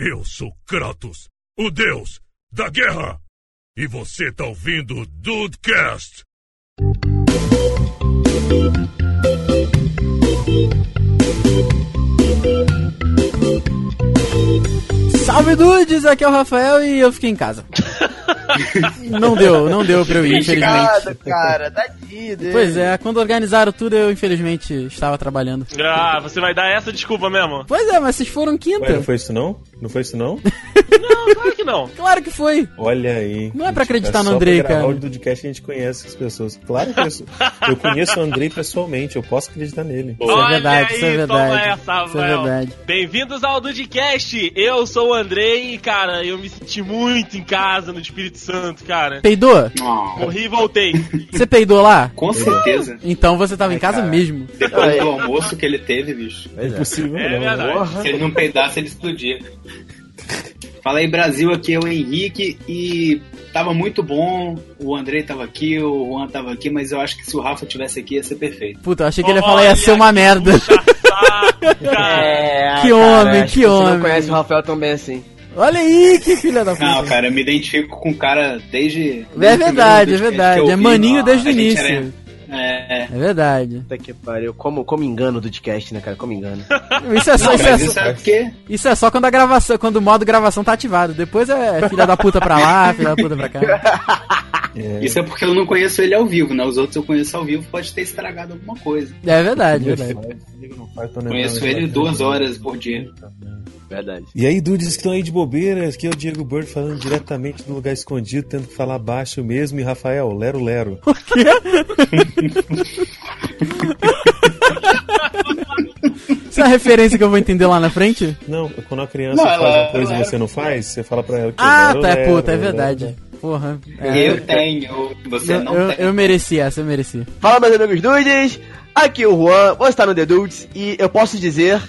Eu sou Kratos, o deus da guerra. E você tá ouvindo o Dudecast. Salve dudes, aqui é o Rafael e eu fiquei em casa. não deu, não deu pra eu ir, infelizmente. cara, tadinho dele. Pois é, quando organizaram tudo eu infelizmente estava trabalhando. Ah, você vai dar essa desculpa mesmo? Pois é, mas vocês foram quinta. Ué, não foi isso não? Não foi isso não? Não, claro que não. Claro que foi. Olha aí. Não é pra acreditar é no Andrei, cara. o podcast a gente conhece as pessoas. Claro que eu, eu conheço o Andrei pessoalmente, eu posso acreditar nele. Isso é Olha verdade, isso é aí, verdade. essa, Isso é verdade. Bem-vindos ao Dudcast. Eu sou o Andrei e, cara, eu me senti muito em casa no Espírito Santo, cara. Peidou? Oh, Morri e voltei. Você peidou lá? com certeza. Então você tava em casa cara. mesmo. Depois do almoço que ele teve, bicho. É impossível, É verdade. Se ele não peidasse, ele explodia. Fala aí, Brasil, aqui é o Henrique e tava muito bom. O Andrei tava aqui, o Juan tava aqui, mas eu acho que se o Rafa tivesse aqui ia ser perfeito. Puta, eu achei que ele ia falar ia ser uma merda. É, Que cara, homem, que Você homem. não conhece o Rafael tão bem assim. Olha aí, que filha da Não, puta. cara, eu me identifico com o cara desde. É verdade, é verdade. É maninho desde o início. era- É, É verdade. Puta que pariu. Como, como engano do podcast, né, cara? Como engano. Isso é só, não, isso é mas só, isso é porque. isso é só quando a gravação, quando o modo gravação tá ativado. Depois é filha da puta pra lá, filha da puta pra cá. É, Isso é porque eu não conheço ele ao vivo, né? Os outros eu conheço ao vivo, pode ter estragado alguma coisa. É verdade, é verdade. Conheço ele duas horas por dia. Verdade. E aí, dudes que estão aí de bobeira, aqui é o Diego Bird falando diretamente do lugar escondido, tendo que falar baixo mesmo. E Rafael, lero lero. Isso é uma referência que eu vou entender lá na frente? Não, quando a criança Não, faz ela- uma coisa e você não faz, você fala pra ela que Ah, lero, tá, lero, puta, é lero, verdade. lero. Porra. é. Eu tenho, você Eu, não eu, tem. eu mereci essa, eu mereci. Fala, meus amigos dudes. Aqui é o Juan, você tá no The Dudes e eu posso dizer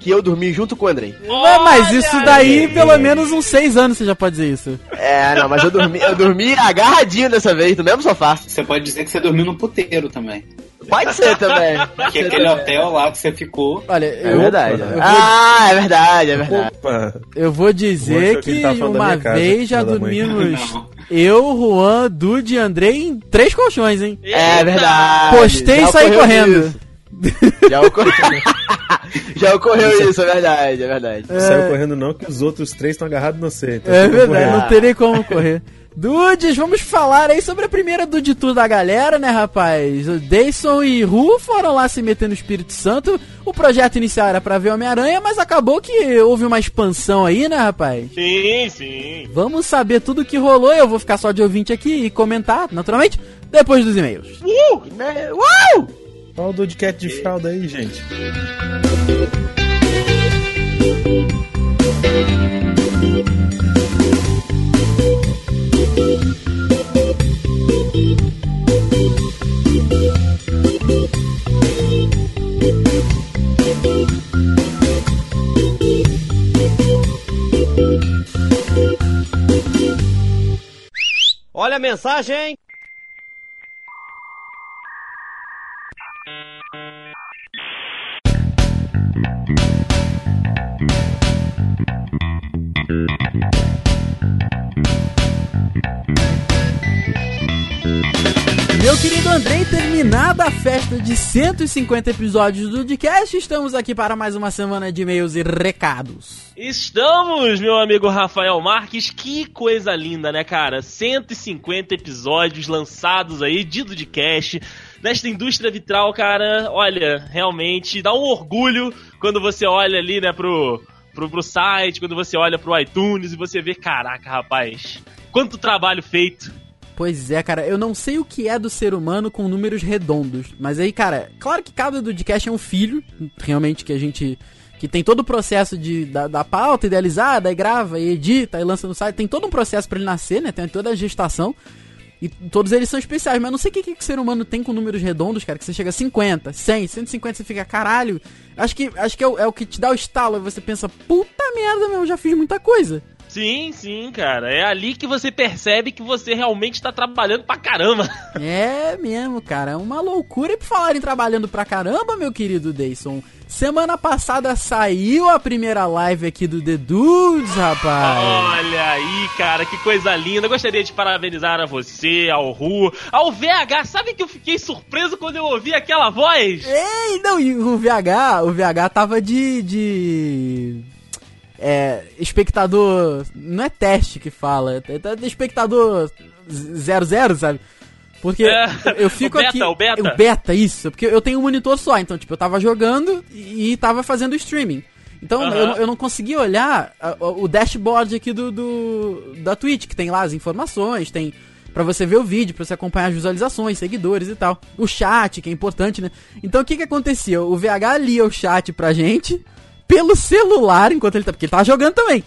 que eu dormi junto com o Andrei. Mas, mas isso daí, aí. pelo menos uns seis anos você já pode dizer isso. É, não, mas eu dormi, eu dormi agarradinho dessa vez, no mesmo sofá. Você pode dizer que você dormiu no puteiro também. Pode ser também. Que aquele hotel lá que você ficou. Olha, É eu, verdade. eu vou, Ah, é verdade, é verdade. Opa, eu vou dizer Mostrou que tá uma vez já dormimos eu, Juan, Dude e Andrei em três colchões, hein? É verdade. Postei Já e saí correndo. Já ocorreu. Já ocorreu isso, é verdade, é verdade. saiu correndo não, que os outros três estão agarrados no você. Então É verdade, correndo. não terei como correr. Dudes, vamos falar aí sobre a primeira Dude Tour da galera, né, rapaz? O Dayson e Ru foram lá se meter no Espírito Santo. O projeto inicial era pra ver Homem-Aranha, mas acabou que houve uma expansão aí, né, rapaz? Sim, sim. Vamos saber tudo o que rolou. Eu vou ficar só de ouvinte aqui e comentar, naturalmente, depois dos e-mails. Uh! né? Uh! Olha o Dodcat de fralda aí, gente. Olha a mensagem. Meu querido Andrei, terminada a festa de 150 episódios do Dcast, estamos aqui para mais uma semana de e-mails e recados. Estamos, meu amigo Rafael Marques. Que coisa linda, né, cara? 150 episódios lançados aí de Dudcast. Nesta indústria vitral, cara, olha, realmente dá um orgulho quando você olha ali, né, pro, pro, pro site, quando você olha pro iTunes e você vê, caraca, rapaz, quanto trabalho feito. Pois é, cara, eu não sei o que é do ser humano com números redondos, mas aí, cara, claro que cada Dudcast é um filho, realmente, que a gente que tem todo o processo de, da, da pauta idealizada, aí grava, e edita, e lança no site, tem todo um processo pra ele nascer, né? Tem toda a gestação. E todos eles são especiais, mas não sei o que, que o ser humano tem com números redondos, cara, que você chega a 50, 100, 150, você fica, caralho. Acho que, acho que é, o, é o que te dá o estalo, aí você pensa, puta merda, meu, eu já fiz muita coisa. Sim, sim, cara. É ali que você percebe que você realmente tá trabalhando pra caramba. É mesmo, cara. É uma loucura. E por falar em trabalhando pra caramba, meu querido Dayson. Semana passada saiu a primeira live aqui do The Dudes, rapaz. Olha aí, cara, que coisa linda. Gostaria de parabenizar a você, ao Ru, ao VH. Sabe que eu fiquei surpreso quando eu ouvi aquela voz? Ei, não, e o VH, o VH tava de. de é, espectador. Não é teste que fala, é de espectador 00, sabe? Porque É, eu fico o beta, aqui. o beta. O beta, isso. Porque eu tenho um monitor só, então, tipo, eu tava jogando e, e tava fazendo streaming. Então eu, eu não conseguia olhar o dashboard aqui do, do da Twitch, que tem lá as informações, tem pra você ver o vídeo, pra você acompanhar as visualizações, seguidores e tal. O chat, que é importante, né? Então o que que acontecia? O VH lia o chat pra gente pelo celular enquanto ele tá, porque ele tava jogando também.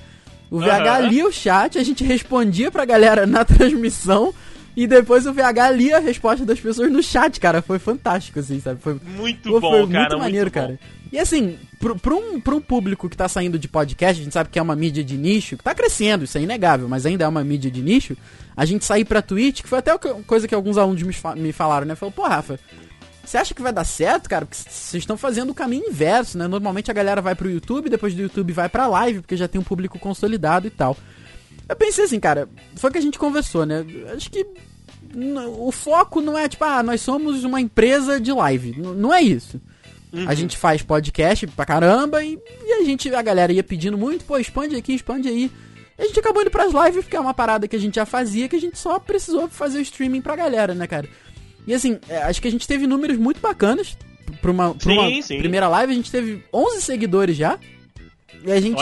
O VH Aham. lia o chat, a gente respondia pra galera na transmissão e depois o VH lia a resposta das pessoas no chat, cara. Foi fantástico, assim, sabe? Foi, Muito Pô, bom, foi cara. muito maneiro, cara. E assim, pro, um, pro um público que tá saindo de podcast, a gente sabe que é uma mídia de nicho, que tá crescendo, isso é inegável, mas ainda é uma mídia de nicho, a gente sair pra Twitch, que foi até uma coisa que alguns alunos me falaram, né? Falou, pô, Rafa, você acha que vai dar certo, cara? Porque vocês estão fazendo o caminho inverso, né? Normalmente a galera vai pro YouTube, depois do YouTube vai pra live, porque já tem um público consolidado e tal. Eu pensei assim, cara, foi o que a gente conversou, né? Acho que o foco não é tipo, ah, nós somos uma empresa de live. N- não é isso. A gente faz podcast pra caramba e, e a gente, a galera ia pedindo muito, pô, expande aqui, expande aí. E a gente acabou indo pras lives, porque é uma parada que a gente já fazia, que a gente só precisou fazer o streaming pra galera, né, cara? E assim, é, acho que a gente teve números muito bacanas pra uma, pra Sim, uma sim. primeira live. A gente teve 11 seguidores já. E a gente.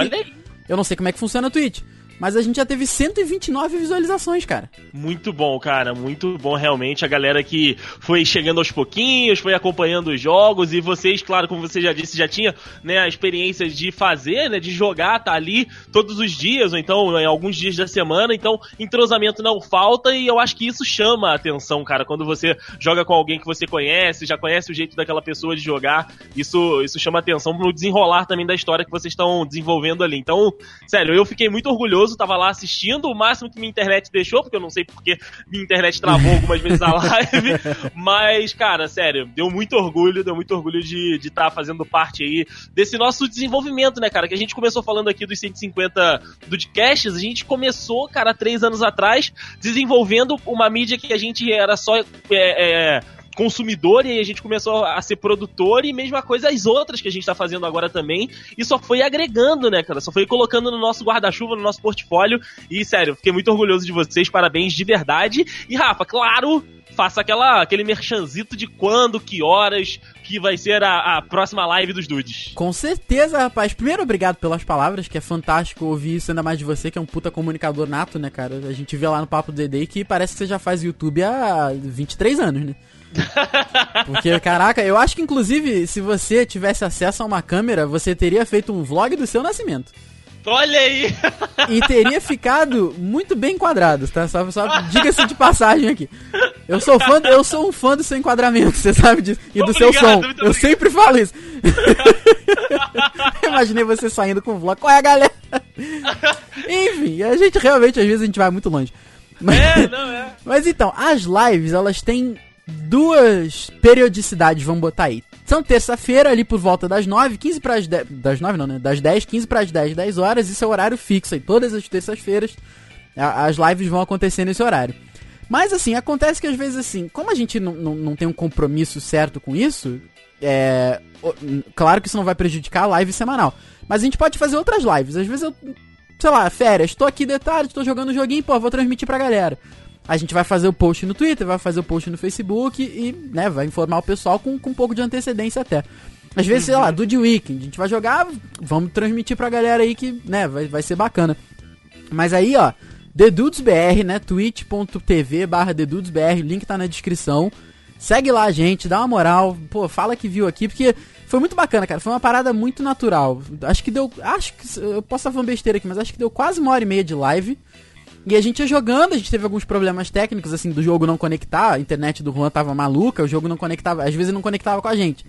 Eu não sei como é que funciona a Twitch. Mas a gente já teve 129 visualizações, cara. Muito bom, cara, muito bom realmente. A galera que foi chegando aos pouquinhos, foi acompanhando os jogos e vocês, claro, como você já disse, já tinha né, a experiência de fazer, né, de jogar, tá ali todos os dias, ou então em alguns dias da semana, então entrosamento não falta e eu acho que isso chama a atenção, cara, quando você joga com alguém que você conhece, já conhece o jeito daquela pessoa de jogar, isso, isso chama atenção pro desenrolar também da história que vocês estão desenvolvendo ali. Então, sério, eu fiquei muito orgulhoso, tava lá assistindo, o máximo que minha internet deixou, porque eu não sei porque minha internet travou algumas vezes a live, mas, cara, sério, deu muito orgulho, deu muito orgulho de estar fazendo parte aí desse nosso desenvolvimento, né, cara, que a gente começou falando aqui dos 150 podcasts, a gente começou, cara, três anos atrás, desenvolvendo uma mídia que a gente era só... é, é, consumidor e aí a gente começou a ser produtor e mesma coisa as outras que a gente tá fazendo agora também e só foi agregando, né, cara? Só foi colocando no nosso guarda-chuva, no nosso portfólio e, sério, fiquei muito orgulhoso de vocês, parabéns de verdade. E, Rafa, claro, faça aquela, aquele merchanzito de quando, que horas que vai ser a, a próxima live dos dudes. Com certeza, rapaz. Primeiro, obrigado pelas palavras, que é fantástico ouvir isso, ainda mais de você, que é um puta comunicador nato, né, cara? A gente vê lá no Papo do Dedê que parece que você já faz YouTube há 23 anos, né? Porque, caraca, eu acho que inclusive, se você tivesse acesso a uma câmera, você teria feito um vlog do seu nascimento. Olha aí! E teria ficado muito bem enquadrado, tá? Só, só diga-se de passagem aqui. Eu sou fã, eu sou um fã do seu enquadramento, você sabe disso. E do seu Obrigado, som. muito Eu sempre falo isso. Imaginei você saindo com o vlog. Qual é a galera? Enfim, a gente realmente, às vezes, a gente vai muito longe. Mas, É, não é. mas então, as lives, elas têm duas periodicidades, vamos botar aí. São terça-feira, ali por volta das 9, 15 para as 10. Das 9 não, né? Das 10, 15 para as 10, 10 horas. Isso é o horário fixo aí. Todas as terças-feiras as lives vão acontecer nesse horário. Mas assim, acontece que às vezes assim, como a gente não, não, tem um compromisso certo com isso, é. Claro que isso não vai prejudicar a live semanal. Mas a gente pode fazer outras lives. Às vezes eu. Sei lá, férias, tô aqui de tarde, tô jogando um joguinho, pô, vou transmitir pra galera. A gente vai fazer o post no Twitter, vai fazer o post no Facebook e, né, vai informar o pessoal com, com um pouco de antecedência até. Às vezes, sei lá, do The Weekend, a gente vai jogar, vamos transmitir pra galera aí que, né, vai, vai ser bacana. Mas aí, ó, TheDudesBR, né, twitch.tv barra TheDudesBR, link tá na descrição. Segue lá a gente, dá uma moral, pô, fala que viu aqui, porque foi muito bacana, cara, foi uma parada muito natural. Acho que deu, acho que, eu posso estar falando besteira aqui, mas acho que deu quase uma hora e meia de live. E a gente ia jogando, a gente teve alguns problemas técnicos, assim, do jogo não conectar, a internet do Juan tava maluca, o jogo não conectava, às vezes não conectava com a gente.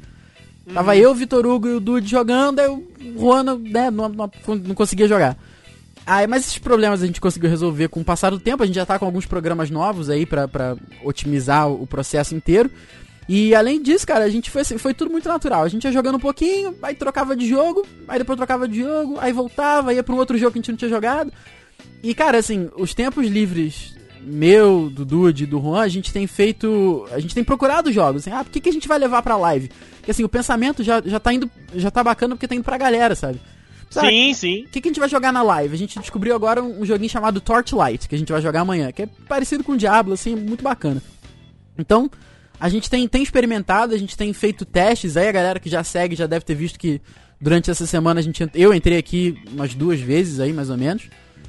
Tava eu, Vitor Hugo e o Dude jogando, aí o Juan né, não, não, não conseguia jogar. Ah, mas esses problemas a gente conseguiu resolver com o passar do tempo. A gente já tá com alguns programas novos aí pra, pra otimizar o processo inteiro. E além disso, cara, a gente foi assim, foi tudo muito natural. A gente ia jogando um pouquinho, aí trocava de jogo, aí depois trocava de jogo, aí voltava, ia pra um outro jogo que a gente não tinha jogado. E, cara, assim, os tempos livres meu, do Dude, do Juan, a gente tem feito. A gente tem procurado jogos. Assim, ah, por que, que a gente vai levar pra live? Porque assim, o pensamento já, já tá indo. Já tá bacana porque tá indo pra galera, sabe? Sabe? Sim, sim. O que, que a gente vai jogar na live? A gente descobriu agora um, um joguinho chamado Torchlight, que a gente vai jogar amanhã, que é parecido com o Diablo, assim, muito bacana. Então, a gente tem, tem experimentado, a gente tem feito testes, aí a galera que já segue já deve ter visto que durante essa semana a gente eu entrei aqui umas duas vezes aí, mais ou menos.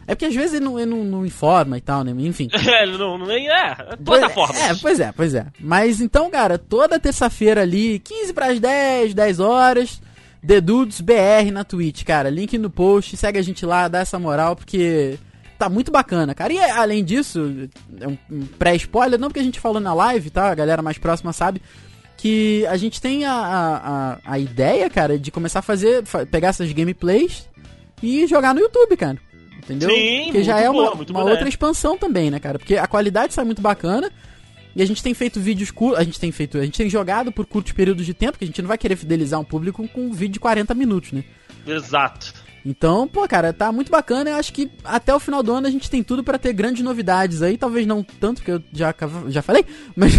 É porque às vezes ele não, ele não, não informa e tal, né? Enfim. É, não, não, é, plataforma. É, pois é, pois é. Mas então, cara, toda terça-feira ali, 15 para as 10, 10 horas, The Dudes BR na Twitch, cara. Link no post, segue a gente lá, dá essa moral, porque tá muito bacana, cara. E além disso, é um, pré-spoiler, não porque a gente falou na live, tá? A galera mais próxima sabe que a gente tem a, a, a ideia, cara, de começar a fazer, pegar essas gameplays e jogar no YouTube, cara. Entendeu? Sim, Porque já é boa, uma, uma outra expansão também, né, cara? Porque a qualidade sai muito bacana. E a gente tem feito vídeos curtos, a gente tem feito, a gente tem jogado por curtos períodos de tempo, que a gente não vai querer fidelizar um público com um vídeo de 40 minutos, né? Exato. Então, pô, cara, tá muito bacana. Eu acho que até o final do ano a gente tem tudo pra ter grandes novidades aí. Talvez não tanto, que eu já, já falei, mas.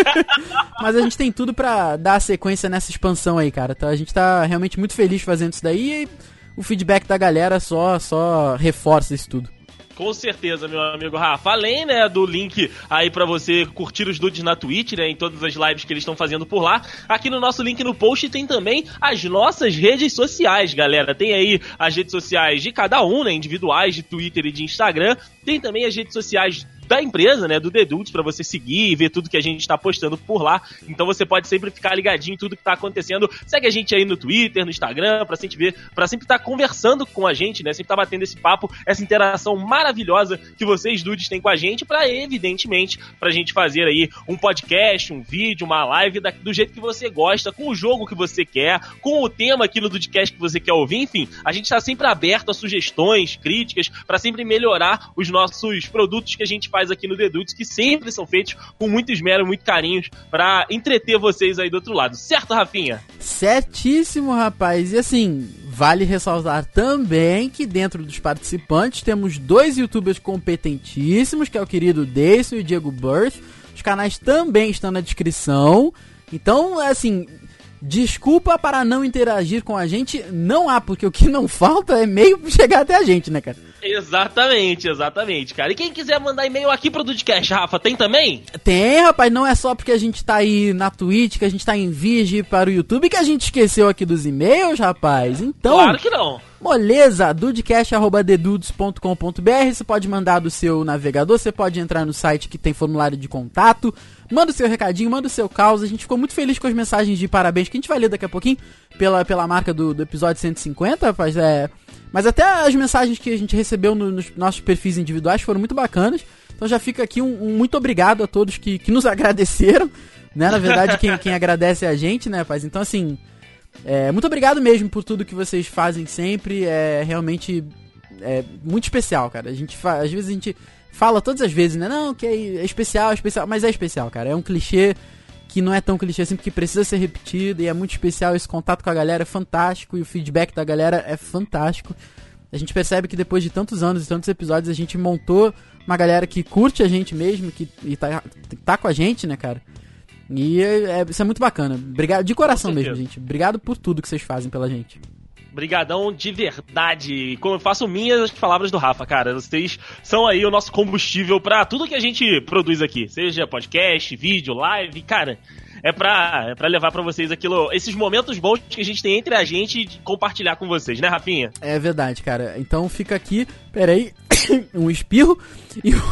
mas a gente tem tudo pra dar sequência nessa expansão aí, cara. Tá? A gente tá realmente muito feliz fazendo isso daí e o feedback da galera só, só reforça isso tudo. Com certeza, meu amigo Rafa. Além, né, do link aí pra você curtir os dudes na Twitch, né, em todas as lives que eles estão fazendo por lá. Aqui no nosso link no post tem também as nossas redes sociais, galera. Tem aí as redes sociais de cada um, né, individuais, de Twitter e de Instagram. Tem também as redes sociais da empresa, né, do The Dudes, pra você seguir e ver tudo que a gente tá postando por lá. Então você pode sempre ficar ligadinho em tudo que tá acontecendo. Segue a gente aí no Twitter, no Instagram, pra sempre ver, para sempre estar tá conversando com a gente, né, sempre tá batendo esse papo, essa interação maravilhosa que vocês dudes têm com a gente, para evidentemente pra gente fazer aí um podcast, um vídeo, uma live da, do jeito que você gosta, com o jogo que você quer, com o tema aqui no Dudcast que você quer ouvir, enfim, a gente tá sempre aberto a sugestões, críticas, para sempre melhorar os nossos produtos que a gente faz aqui no The Dudes, que sempre são feitos com muito esmero, muito carinhos, para entreter vocês aí do outro lado. Certo, Rafinha? Certíssimo, rapaz. E assim, vale ressaltar também que dentro dos participantes temos dois youtubers competentíssimos, que é o querido Deison e o Diego Birth. Os canais também estão na descrição. Então, assim, desculpa para não interagir com a gente, não há, porque o que não falta é meio pra chegar até a gente, né, cara? Exatamente, exatamente, cara. E quem quiser mandar e-mail aqui pro Dudcast, Rafa, tem também? Tem, rapaz, não é só porque a gente tá aí na Twitch, que a gente tá em vídeo para o YouTube, que a gente esqueceu aqui dos e-mails, rapaz. Então, Claro que não. moleza, dudecast.dedudes.com.br, você pode mandar do seu navegador, você pode entrar no site que tem formulário de contato, manda o seu recadinho, manda o seu caos, a gente ficou muito feliz com as mensagens de parabéns, que a gente vai ler daqui a pouquinho, pela, pela marca do, do episódio 150, rapaz, é... Mas até as mensagens que a gente recebeu no- nos nossos perfis individuais foram muito bacanas. Então já fica aqui um, um muito obrigado a todos que, que nos agradeceram. Né? Na verdade, quem, quem agradece é a gente, né, rapaz? Então, assim, é, muito obrigado mesmo por tudo que vocês fazem sempre. É realmente é, muito especial, cara. A gente fa- às vezes a gente fala todas as vezes, né? Não, que é, é especial, é especial. Mas é especial, cara. É um clichê que não é tão clichê assim, porque precisa ser repetido e é muito especial. Esse contato com a galera é fantástico e o feedback da galera é fantástico. A gente percebe que depois de tantos anos e tantos episódios a gente montou uma galera que curte a gente mesmo, que e tá, tá com a gente, né, cara? E é, é- isso é muito bacana. Obrigado de coração mesmo, gente. Obrigado por tudo que vocês fazem pela gente. Brigadão de verdade. Como eu faço minhas as palavras do Rafa, cara. Vocês são aí o nosso combustível pra tudo que a gente produz aqui. Seja podcast, vídeo, live, cara. É pra, é pra levar pra vocês aquilo, esses momentos bons que a gente tem entre a gente e compartilhar com vocês, né, Rafinha? É verdade, cara. Então fica aqui, peraí, um espirro e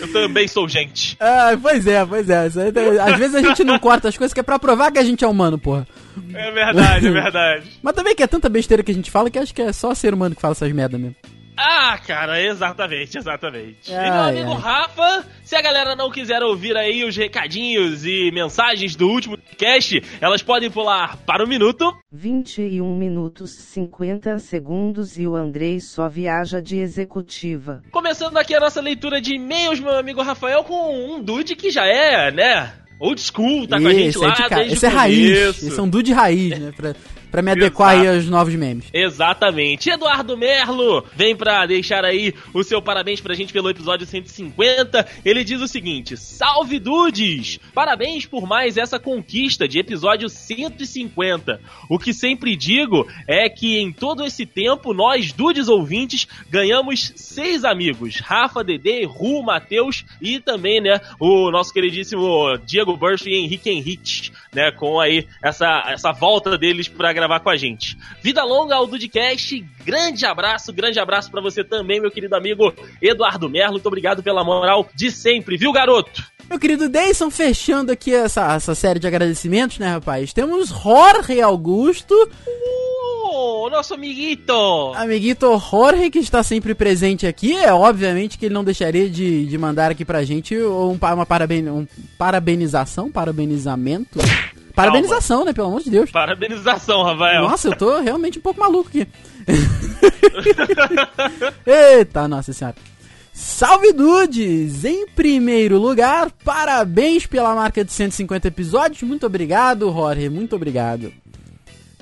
Eu também sou gente. Ah, pois é, pois é. Às vezes a gente não corta as coisas que é pra provar que a gente é humano, porra. É verdade, é verdade. Mas também que é tanta besteira que a gente fala que acho que é só ser humano que fala essas merda mesmo. Ah, cara, exatamente, exatamente. Ai, e meu amigo ai. Rafa, se a galera não quiser ouvir aí os recadinhos e mensagens do último cast, elas podem pular para o minuto 21 minutos 50 segundos e o Andrei só viaja de executiva. Começando aqui a nossa leitura de e-mails, meu amigo Rafael, com um dude que já é, né? Old school, tá com a gente Esse lá é desde Esse é raiz. Esse é um dude raiz, né? Pra, pra me adequar aí Exato. aos novos memes. Exatamente. Eduardo Merlo vem pra deixar aí o seu parabéns pra gente pelo episódio 150. Ele diz o seguinte: Salve Dudes! Parabéns por mais essa conquista de episódio 150. O que sempre digo é que em todo esse tempo, nós, Dudes ouvintes, ganhamos seis amigos: Rafa, Dede, Ru, Matheus e também, né, o nosso queridíssimo Diego Burst e Henrique Henrique, né, com aí essa, essa volta deles pra gravar com a gente. Vida longa ao Dudcast, grande abraço, grande abraço pra você também, meu querido amigo Eduardo Merlo. Muito obrigado pela moral de sempre, viu, garoto? Meu querido Deison, fechando aqui essa, essa série de agradecimentos, né, rapaz? Temos Jorge Augusto, Oh, nosso amiguito! amiguito Jorge, que está sempre presente aqui. É obviamente que ele não deixaria de, de mandar aqui pra gente um, uma paraben, um parabenização, parabenizamento. Parabenização, né, pelo amor de Deus. Parabenização, Rafael. Nossa, eu tô realmente um pouco maluco aqui. Eita, nossa senhora. Salve Dudes! Em primeiro lugar, parabéns pela marca de 150 episódios. Muito obrigado, Jorge. Muito obrigado.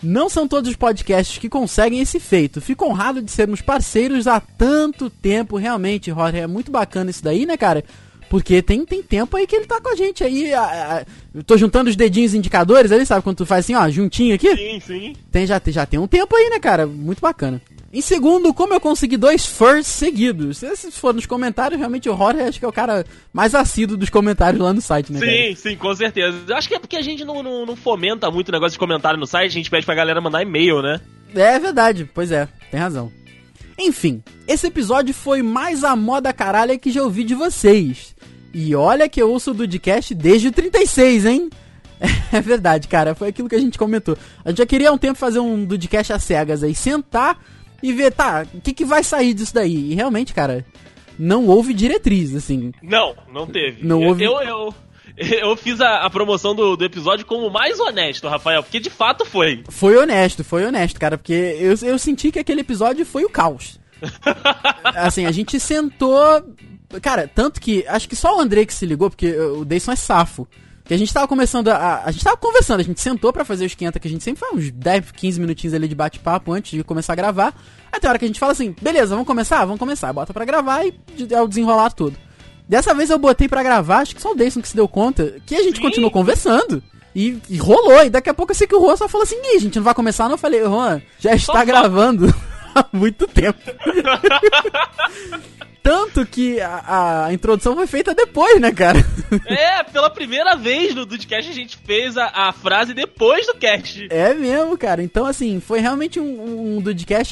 Não são todos os podcasts que conseguem esse feito. Fico honrado de sermos parceiros há tanto tempo. Realmente, Jorge, é muito bacana isso daí, né, cara? Porque tem, tem tempo aí que ele tá com a gente aí. a- a- eu tô juntando os dedinhos indicadores ali, sabe? Quando tu faz assim, ó, juntinho aqui. Sim, sim. Tem, já, tem- já tem um tempo aí, né, cara? Muito bacana. Em segundo, como eu consegui dois firsts seguidos? Se se for nos comentários, realmente o Jorge acho que é o cara mais assíduo dos comentários lá no site, né, cara? Sim, sim, com certeza. Eu acho que é porque a gente não, não, não fomenta muito o negócio de comentário no site, a gente pede pra galera mandar e-mail, né? É verdade, pois é, tem razão. Enfim, esse episódio foi mais a moda caralha que já ouvi de vocês. E olha que eu ouço o Dudcast desde o 36, hein? É verdade, cara, foi aquilo que a gente comentou. A gente já queria há um tempo fazer um Dudcast às cegas aí, sentar e ver, tá, o que, que vai sair disso daí? E realmente, cara, não houve diretriz, assim. Não, não teve. Não eu, houve- Eu, eu, eu fiz a, a promoção do, do episódio como o mais honesto, Rafael, porque de fato foi. Foi honesto, foi honesto, cara, porque eu, eu senti que aquele episódio foi o caos. assim, a gente sentou. Cara, tanto que. Acho que só o André que se ligou, porque o Deison é safo. Que a gente tava começando a. A gente tava conversando, a gente sentou pra fazer o esquenta, que a gente sempre faz uns 10, 15 minutinhos ali de bate-papo antes de começar a gravar. Aí tem hora que a gente fala assim, beleza, vamos começar? Vamos começar. Bota pra gravar e é o desenrolar todo. Dessa vez eu botei pra gravar, acho que só o Deison que se deu conta, que a gente Sim. continuou conversando. E, e rolou, e daqui a pouco eu sei que o Juan só falou assim, Ih, a gente não vai começar não? Eu falei, Juan, já está Só gravando há muito tempo. Tanto que a, a introdução foi feita depois, né, cara? É, pela primeira vez no Dudcast a gente fez a, a frase depois do cast. É mesmo, cara. Então, assim, foi realmente um, um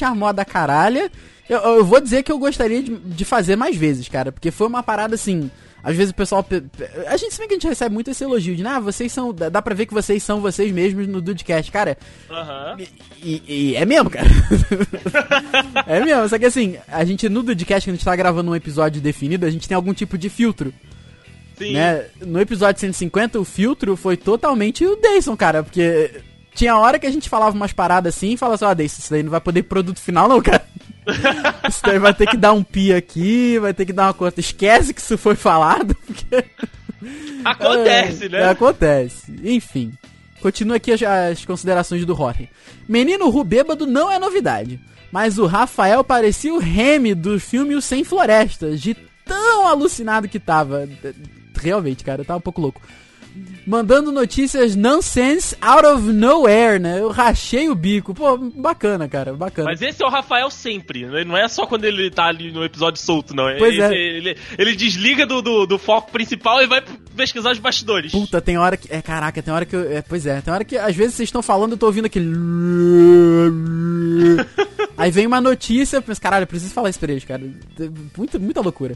à moda caralha. Eu, eu vou dizer que eu gostaria de, de fazer mais vezes, cara, porque foi uma parada assim. Às vezes o pessoal. pe- pe- A gente vê que a gente recebe muito esse elogio de, ah, vocês são. Dá pra ver que vocês são vocês mesmos no Dudcast. Cara, Aham. E, e é mesmo, cara. é mesmo, só que assim, a gente no Dudcast, quando a gente tá gravando um episódio definido, a gente tem algum tipo de filtro, Sim. né? No episódio 150, o filtro foi totalmente o Dayson, cara, porque tinha hora que a gente falava umas paradas assim e falava assim, ó, Dayson, isso daí não vai poder produto final não, cara. isso daí vai ter que dar um pi aqui, vai ter que dar uma conta. Esquece que isso foi falado, porque... Acontece, É, né? Acontece. Enfim. Continua aqui as, as considerações do Rory. Menino Ru bêbado não é novidade. Mas o Rafael parecia o Remy do filme O Sem Florestas, de tão alucinado que tava. Realmente, cara, eu tava um pouco louco. Mandando notícias nonsense out of nowhere, né? Eu rachei o bico. Pô, bacana, cara, bacana. Mas esse é o Rafael sempre, né? não é só quando ele tá ali no episódio solto, não. Pois Esse- é. Ele, ele desliga do, do, do foco principal e vai pesquisar os bastidores. Puta, tem hora que. É, caraca, tem hora que eu. É, pois é, tem hora que às vezes vocês estão falando, eu tô ouvindo aquele. Aí vem uma notícia, eu penso, caralho, eu preciso falar isso pra eles, cara. Muita, muita loucura.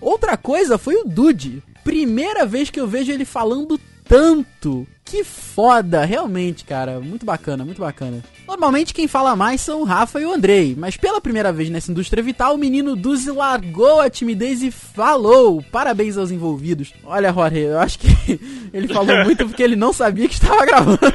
Outra coisa foi o Dude. Primeira vez que eu vejo ele falando tanto. Que foda, realmente, cara. Muito bacana, muito bacana. Normalmente quem fala mais são o Rafa e o Andrei, mas pela primeira vez nessa indústria vital, o menino Duzi largou a timidez e falou. Parabéns aos envolvidos. Olha, Jorge, eu acho que ele falou muito porque ele não sabia que estava gravando.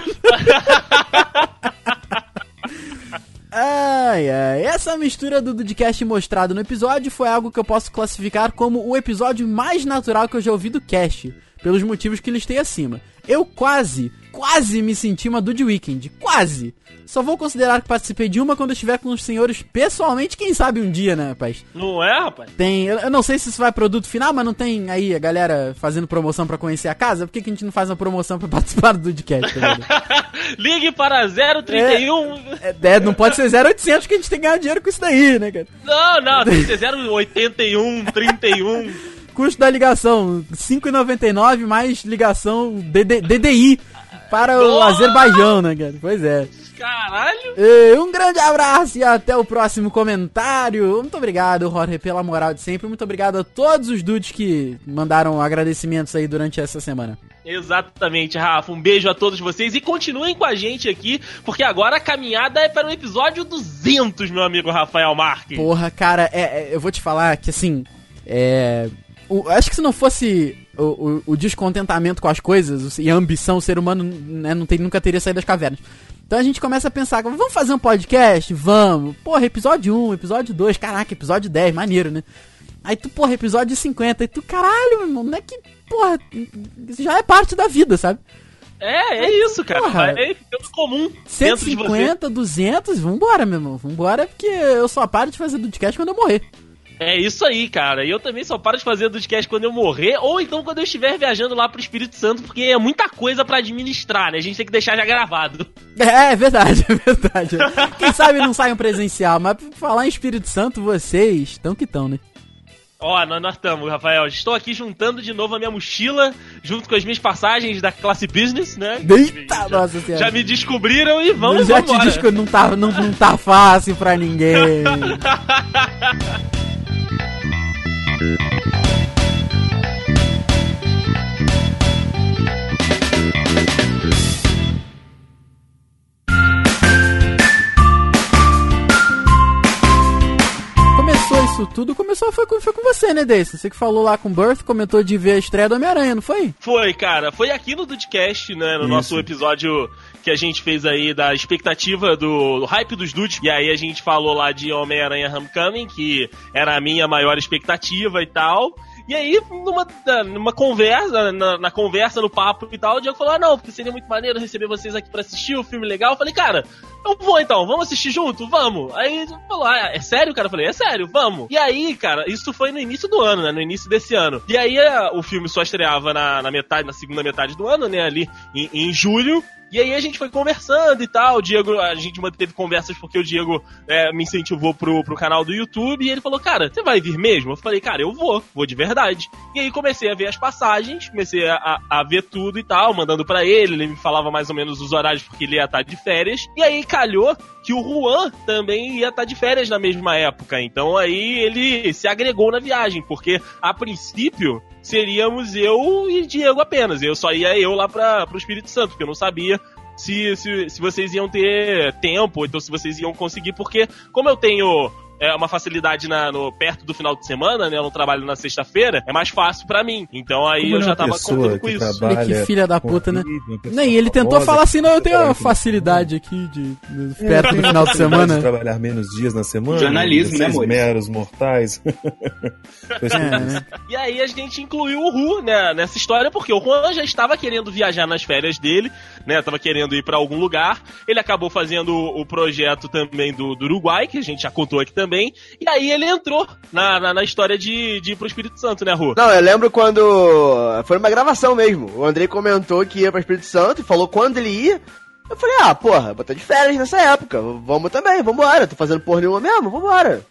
Ai, ai. Essa mistura do Dudcast mostrado no episódio foi algo que eu posso classificar como o episódio mais natural que eu já ouvi do cast, pelos motivos que listei acima. Eu quase, quase me senti uma Dude Weekend. Quase! Só vou considerar que participei de uma quando eu estiver com os senhores pessoalmente, quem sabe um dia, né, rapaz? Não é, rapaz? Tem, eu eu não sei se isso vai produto final, mas não tem aí a galera fazendo promoção pra conhecer a casa? Por que, que a gente não faz uma promoção pra participar do Dudcast, tá ligado? Ligue para 031. É, é, não pode ser 0800 que a gente tem que ganhar dinheiro com isso daí, né, cara? Não, não, tem que ser 081, 31. Custo da ligação, 5,99 mais ligação DD DDI para o Nossa! Azerbaijão, né, cara? Pois é. Caralho. E um grande abraço e até o próximo comentário. Muito obrigado, Jorge, pela moral de sempre. Muito obrigado a todos os dudes que mandaram agradecimentos aí durante essa semana. Exatamente, Rafa. Um beijo a todos vocês e continuem com a gente aqui, porque agora a caminhada é para o episódio 200, meu amigo Rafael Marques. Porra, cara, é, é, eu vou te falar que assim, é. o- acho que se não fosse o, o- o descontentamento com as coisas e a ambição, o ser humano né, não tem, nunca teria saído das cavernas. Então a gente começa a pensar, vamos fazer um podcast? Vamos. Porra, episódio 1, episódio 2, caraca, episódio 10, maneiro, né? Aí tu, porra, episódio 50, e tu, caralho, meu irmão, não é que, porra, isso já é parte da vida, sabe? É, é isso, cara. Porra. É ficando comum dentro de você. 150, 200, vambora, meu irmão, vambora, porque eu só paro de fazer podcast quando eu morrer. É isso aí, cara. E eu também só paro de fazer podcast quando eu morrer, ou então quando eu estiver viajando lá pro Espírito Santo, porque é muita coisa pra administrar, né? A gente tem que deixar já gravado. É, é verdade, é verdade. Quem sabe não sai um presencial, mas pra falar em Espírito Santo, vocês estão que estão, né? Ó, nós nós estamos, Rafael. Estou aqui juntando de novo a minha mochila, junto com as minhas passagens da classe business, né? Eita, já, nossa senhora. já me descobriram e vamos já te vambora. disse que não tá, não, não tá fácil pra ninguém. Thank you. Isso tudo, começou foi com, foi com você, né, Deison? Você que falou lá com o Birth, comentou de ver a estreia do Homem-Aranha, não foi? Foi, cara. Foi aqui no Dudcast, né? No Isso. nosso episódio que a gente fez aí da expectativa do, do hype dos dudes. E aí a gente falou lá de Homem-Aranha Homecoming, que era a minha maior expectativa e tal. E aí, numa, numa conversa, na, na conversa, no papo e tal, o Diego falou: ah, não, porque seria muito maneiro receber vocês aqui pra assistir o filme legal. Eu falei, cara, eu vou então, vamos assistir junto? Vamos. Aí falou, ah, é sério, cara? Eu falei, é sério, vamos. E aí, cara, isso foi no início do ano, né? No início desse ano. E aí o filme só estreava na, na metade, na segunda metade do ano, né? Ali em, em julho. E aí a gente foi conversando e tal. O Diego, a gente manteve conversas porque o Diego eh, me incentivou pro, pro canal do YouTube. E ele falou, cara, você vai vir mesmo? Eu falei, cara, eu vou, vou de verdade. E aí comecei a ver as passagens, comecei a, a, ver tudo e tal, mandando pra ele. Ele me falava mais ou menos os horários porque ele ia estar de férias. E aí calhou que o Juan também ia estar de férias na mesma época. Então aí ele se agregou na viagem, porque a princípio seríamos eu e Diego apenas. Eu só ia eu lá pra, pro Espírito Santo, porque eu não sabia se, se, se vocês iam ter tempo, então se vocês iam conseguir, porque como eu tenho é, uma facilidade na, no, perto do final de semana, né? Eu não trabalho na sexta-feira, é mais fácil pra mim. Então aí Como eu é já tava contando com isso. Olha que filha da puta, né? Nem ele tentou famosa falar assim, não, eu tenho uma facilidade aqui de, de perto do final de semana. de trabalhar menos dias na semana. Jornalismo, né, Moisés? meros mortais. É, é, né? E aí a gente incluiu o Ru né, nessa história, porque o Juan já estava querendo viajar nas férias dele, né? Tava querendo ir pra algum lugar. Ele acabou fazendo o o projeto também do, do Uruguai, que a gente já contou aqui também. E aí ele entrou na, na, na história de, de ir pro Espírito Santo, né, Ru? Não, eu lembro quando. Foi numa gravação mesmo. O Andrei comentou que ia pra Espírito Santo e falou quando ele ia. Eu falei, ah, porra, vou estar de férias nessa época. Vamos também, vambora. Tô fazendo porra nenhuma mesmo, vambora.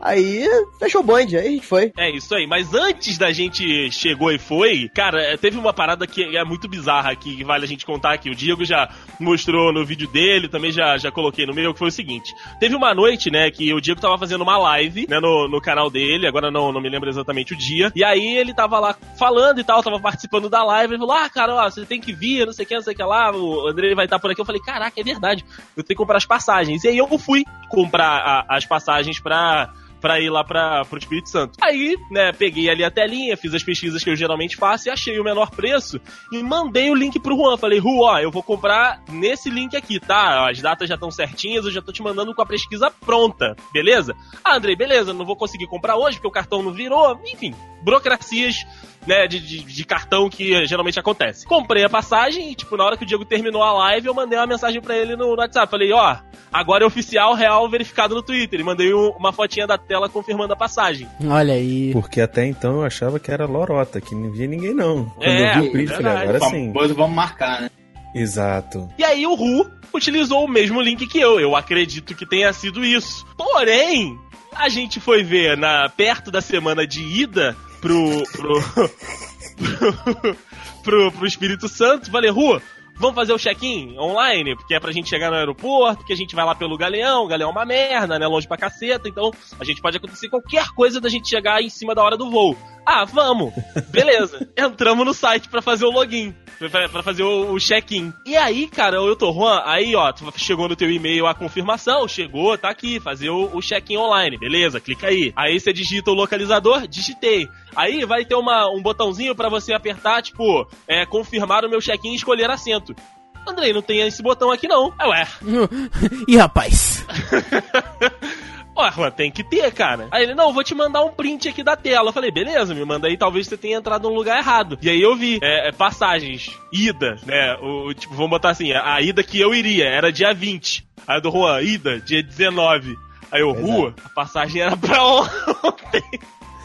Aí fechou o bonde, aí foi. É isso aí, mas antes da gente chegou e foi, cara, é, teve uma parada que é muito bizarra aqui, que vale a gente contar aqui. O Diego já mostrou no vídeo dele, também já, já coloquei no meu, que foi o seguinte: teve uma noite, né, que o Diego tava fazendo uma live, né, no, no canal dele, agora não, não me lembro exatamente o dia, e aí ele tava lá falando e tal, tava participando da live, ele falou: ah, cara, ó, você tem que vir, não sei o que, não sei o que lá, o André vai estar por aqui. Eu falei: caraca, é verdade, eu tenho que comprar as passagens. E aí eu fui comprar a- as passagens pra pra ir lá pra, pro Espírito Santo. Aí, né, peguei ali a telinha, fiz as pesquisas que eu geralmente faço e achei o menor preço e mandei o link pro Juan. Falei, Ju, ó, eu vou comprar nesse link aqui, tá? As datas já estão certinhas, eu já tô te mandando com a pesquisa pronta, beleza? Ah, Andrei, beleza, não vou conseguir comprar hoje porque o cartão não virou, enfim, burocracias né, de, de, de cartão que geralmente acontece. Comprei a passagem e, tipo, na hora que o Diego terminou a live, eu mandei uma mensagem pra ele no, no WhatsApp. Falei, ó, agora é oficial, real, verificado no Twitter. E mandei um- uma fotinha da tela confirmando a passagem. Olha aí. Porque até então eu achava que era lorota, que não via ninguém não. Quando É, eu vi o print, falei, agora sim. Famoso, vamos marcar, né? Exato. E aí o Ru utilizou o mesmo link que eu. Eu acredito que tenha sido isso. Porém, a gente foi ver na perto da semana de ida pro pro pro, pro, pro Espírito Santo. Falei, Ru, vamos fazer o check-in online, porque é pra gente chegar no aeroporto, que a gente vai lá pelo Galeão, o Galeão é uma merda, né, longe pra caceta, então a gente pode acontecer qualquer coisa da gente chegar em cima da hora do voo. Ah, vamos! Beleza. Entramos no site pra fazer o login. Pra pra fazer o o check-in. E aí, cara, eu tô, Juan, aí, ó, chegou no teu e-mail a confirmação, chegou, tá aqui, fazer o, o check-in online, beleza, clica aí. Aí você digita o localizador, digitei. Aí vai ter uma, um botãozinho pra você apertar, tipo, é, confirmar o meu check-in e escolher assento. Andrei, não tem esse botão aqui não. É, ué. Ih, rapaz. Juan, tem que ter, cara. Aí ele, não, vou te mandar um print aqui da tela. Eu falei, beleza, me manda aí, talvez você tenha entrado no lugar errado. E aí eu vi, é, é, passagens, ida, né? O, tipo, vamos botar assim, a, a ida que eu iria era dia 20. Aí do Juan, ida, dia 19. Aí eu, rua, a passagem era pra ontem.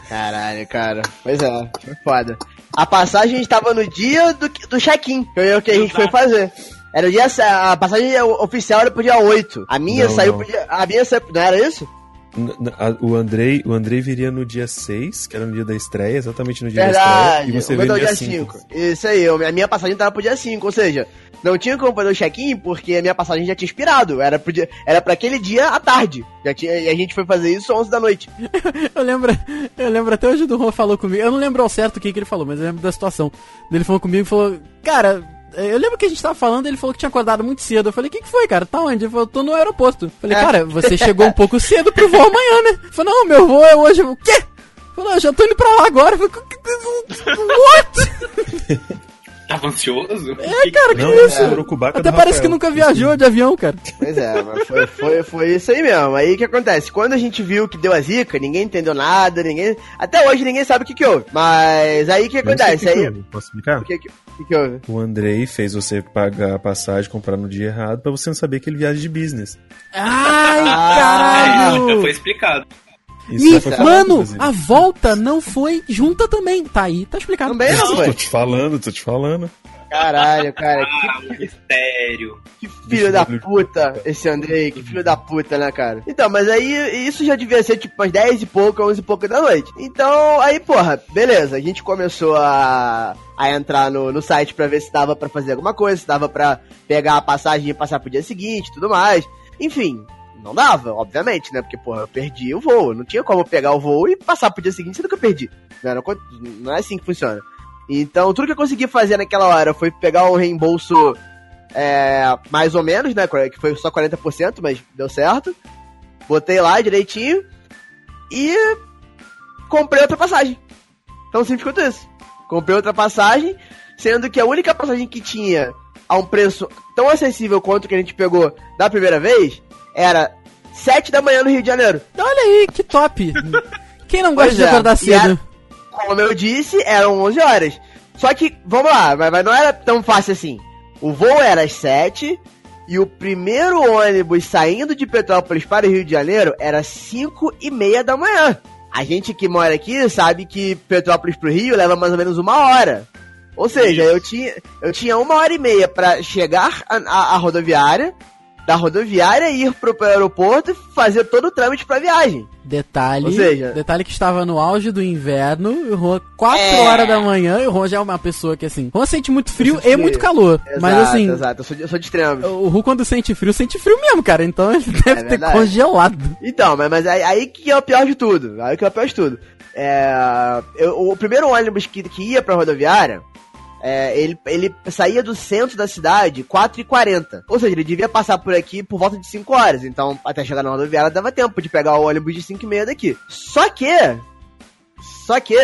Caralho, cara. Pois é, foi foda. A passagem estava no dia do, do check-in, que é o que a gente foi fazer. Era o dia. A passagem oficial era pro dia 8. A minha Não, saiu não. pro dia. A minha saiu. Não era isso? O Andrei, o Andrei viria no dia 6, que era no dia da estreia, exatamente no dia da Verdade. estreia, e você o meu veio no tá dia o 5. 5. Isso aí, eu- a minha passagem tava pro dia 5, ou seja, não tinha como fazer o check-in porque a minha passagem já tinha expirado. Era, pro dia, era pra aquele dia à tarde. Já tinha, e a gente foi fazer isso 11 da noite. Eu lembro, eu lembro até hoje do Juan falou comigo. Eu não lembro ao certo o que, que ele falou, mas eu lembro da situação. Ele falou comigo e falou, cara, eu lembro que a gente tava falando, ele falou que tinha acordado muito cedo. Eu falei, o que, que foi, cara? Tá onde? Ele falou, tô no aeroporto. Eu falei, É. cara, você chegou um pouco cedo pro voo amanhã, né? Ele falou, não, meu voo é hoje. Eu, o quê? Ele falou, eu já tô indo pra lá agora. Eu falei, what? Tava ansioso? É, cara, que Não, isso? é Até parece que Rafael. nunca viajou de avião, cara. Pois é, mas foi, foi, foi isso aí mesmo. Aí o que acontece? Quando a gente viu que deu a zica, ninguém entendeu nada, ninguém. Até hoje ninguém sabe o que, que houve. Mas aí o que acontece? que que Aí. Posso explicar? O que, que, o que, que houve? O Andrei fez você pagar a passagem, comprar no dia errado, pra você não saber que ele viaja de business. Ai, É, caralho! já foi explicado. Isso E, foi mano, inclusive. a volta não foi junta também. Tá aí, tá explicado. Também não Tô foi. te falando, tô te falando. Caralho, cara. Ah, um mistério. Que filho da puta esse Andrei, que filho da puta, né, cara? Então, mas aí isso já devia ser tipo umas 10 e pouco, 11 e pouco da noite. Então, aí, porra, beleza, a gente começou a, a entrar no, no site pra ver se dava pra fazer alguma coisa, se dava pra pegar a passagem e passar pro dia seguinte e tudo mais. Enfim, não dava, obviamente, né? Porque, porra, eu perdi o voo. Não tinha como pegar o voo e passar pro dia seguinte, sendo que eu perdi. Não, não, não é assim que funciona. Então, tudo que eu consegui fazer naquela hora foi pegar um reembolso é, mais ou menos, né? Que foi só 40%, mas deu certo. Botei lá direitinho e comprei outra passagem. Tão simples quanto isso. Comprei outra passagem, sendo que a única passagem que tinha a um preço tão acessível quanto que a gente pegou da primeira vez era 7 da manhã no Rio de Janeiro. Olha aí, que top. Quem não gosta Pois de é, acordar e cedo? Como eu disse, eram 11 horas. Só que, vamos lá, mas, não era tão fácil assim. O voo era às 7 e o primeiro ônibus saindo de Petrópolis para o Rio de Janeiro era 5 e meia da manhã. A gente que mora aqui sabe que Petrópolis pro Rio leva mais ou menos uma hora. Ou seja, eu tinha, eu tinha uma hora e meia para chegar à rodoviária, da rodoviária, ir pro, aeroporto e fazer todo o trâmite pra viagem. Detalhe, Ou seja- detalhe que estava no auge do inverno, e o Juan, 4 É. horas da manhã, e o Juan já é uma pessoa que assim, Juan sente muito frio e frio. muito calor. mas Exato, assim, Exato, eu sou de, eu sou de extremo. o Ru quando sente frio, sente frio mesmo, cara. Então ele deve ter verdade. congelado. Então, mas, mas aí, aí que é o pior de tudo. Aí que é o pior de tudo. É, eu- o primeiro ônibus que, que ia pra rodoviária, é, ele, ele saía do centro da cidade 4h40. Ou seja, ele devia passar por aqui por volta de 5 horas. Então, até chegar na rodoviária dava tempo de pegar o ônibus de 5 e meia daqui. Só que. Só que.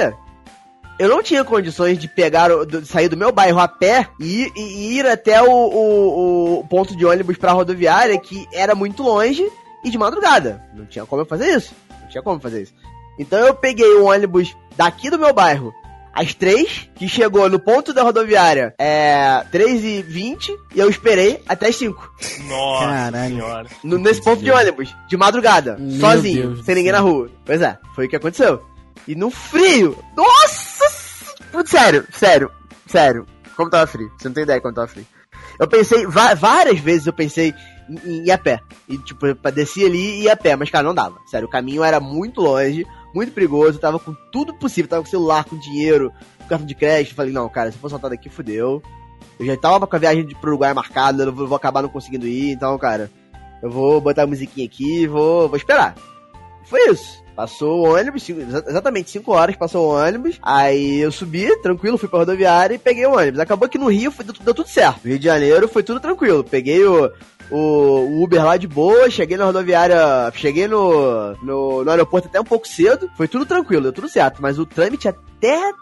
Eu não tinha condições de pegar, do- sair do meu bairro a pé e, e- ir até o, o- o ponto de ônibus pra rodoviária, que era muito longe e de madrugada. Não tinha como eu fazer isso. Não tinha como fazer isso. Então eu peguei o ônibus daqui do meu bairro às 3, que chegou no ponto da rodoviária é 3 e 20 e eu esperei até as 5. Nossa Caralho. senhora. No- nesse ponto de ônibus, de madrugada, Meu sozinho, Deus sem ninguém na rua. Pois é, foi o que aconteceu. E no frio, nossa! Putz, sério, sério, sério. Como tava frio, você não tem ideia como tava frio. Eu pensei, várias vezes eu pensei em, em ir a pé. E tipo, pra descer ali e ir a pé, mas cara, não dava. Sério, o caminho era muito longe, muito perigoso, tava com tudo possível, tava com celular, com dinheiro, com cartão de crédito. Falei, não, cara, se eu for soltar daqui, fudeu. Eu já tava com a viagem pro Uruguai marcada, eu vou, acabar não conseguindo ir, então, cara, eu vou botar a musiquinha aqui vou, vou esperar. Foi isso. Passou o ônibus, cinco- exa- exatamente 5 horas passou o ônibus. Aí eu subi, tranquilo, fui pra rodoviária e peguei o ônibus. Acabou que no Rio foi, deu, deu tudo certo. Rio de Janeiro foi tudo tranquilo. Peguei o, o, Uber lá de boa, cheguei na rodoviária, cheguei no, no, no aeroporto até um pouco cedo. Foi tudo tranquilo, deu tudo certo. Mas o trâmite até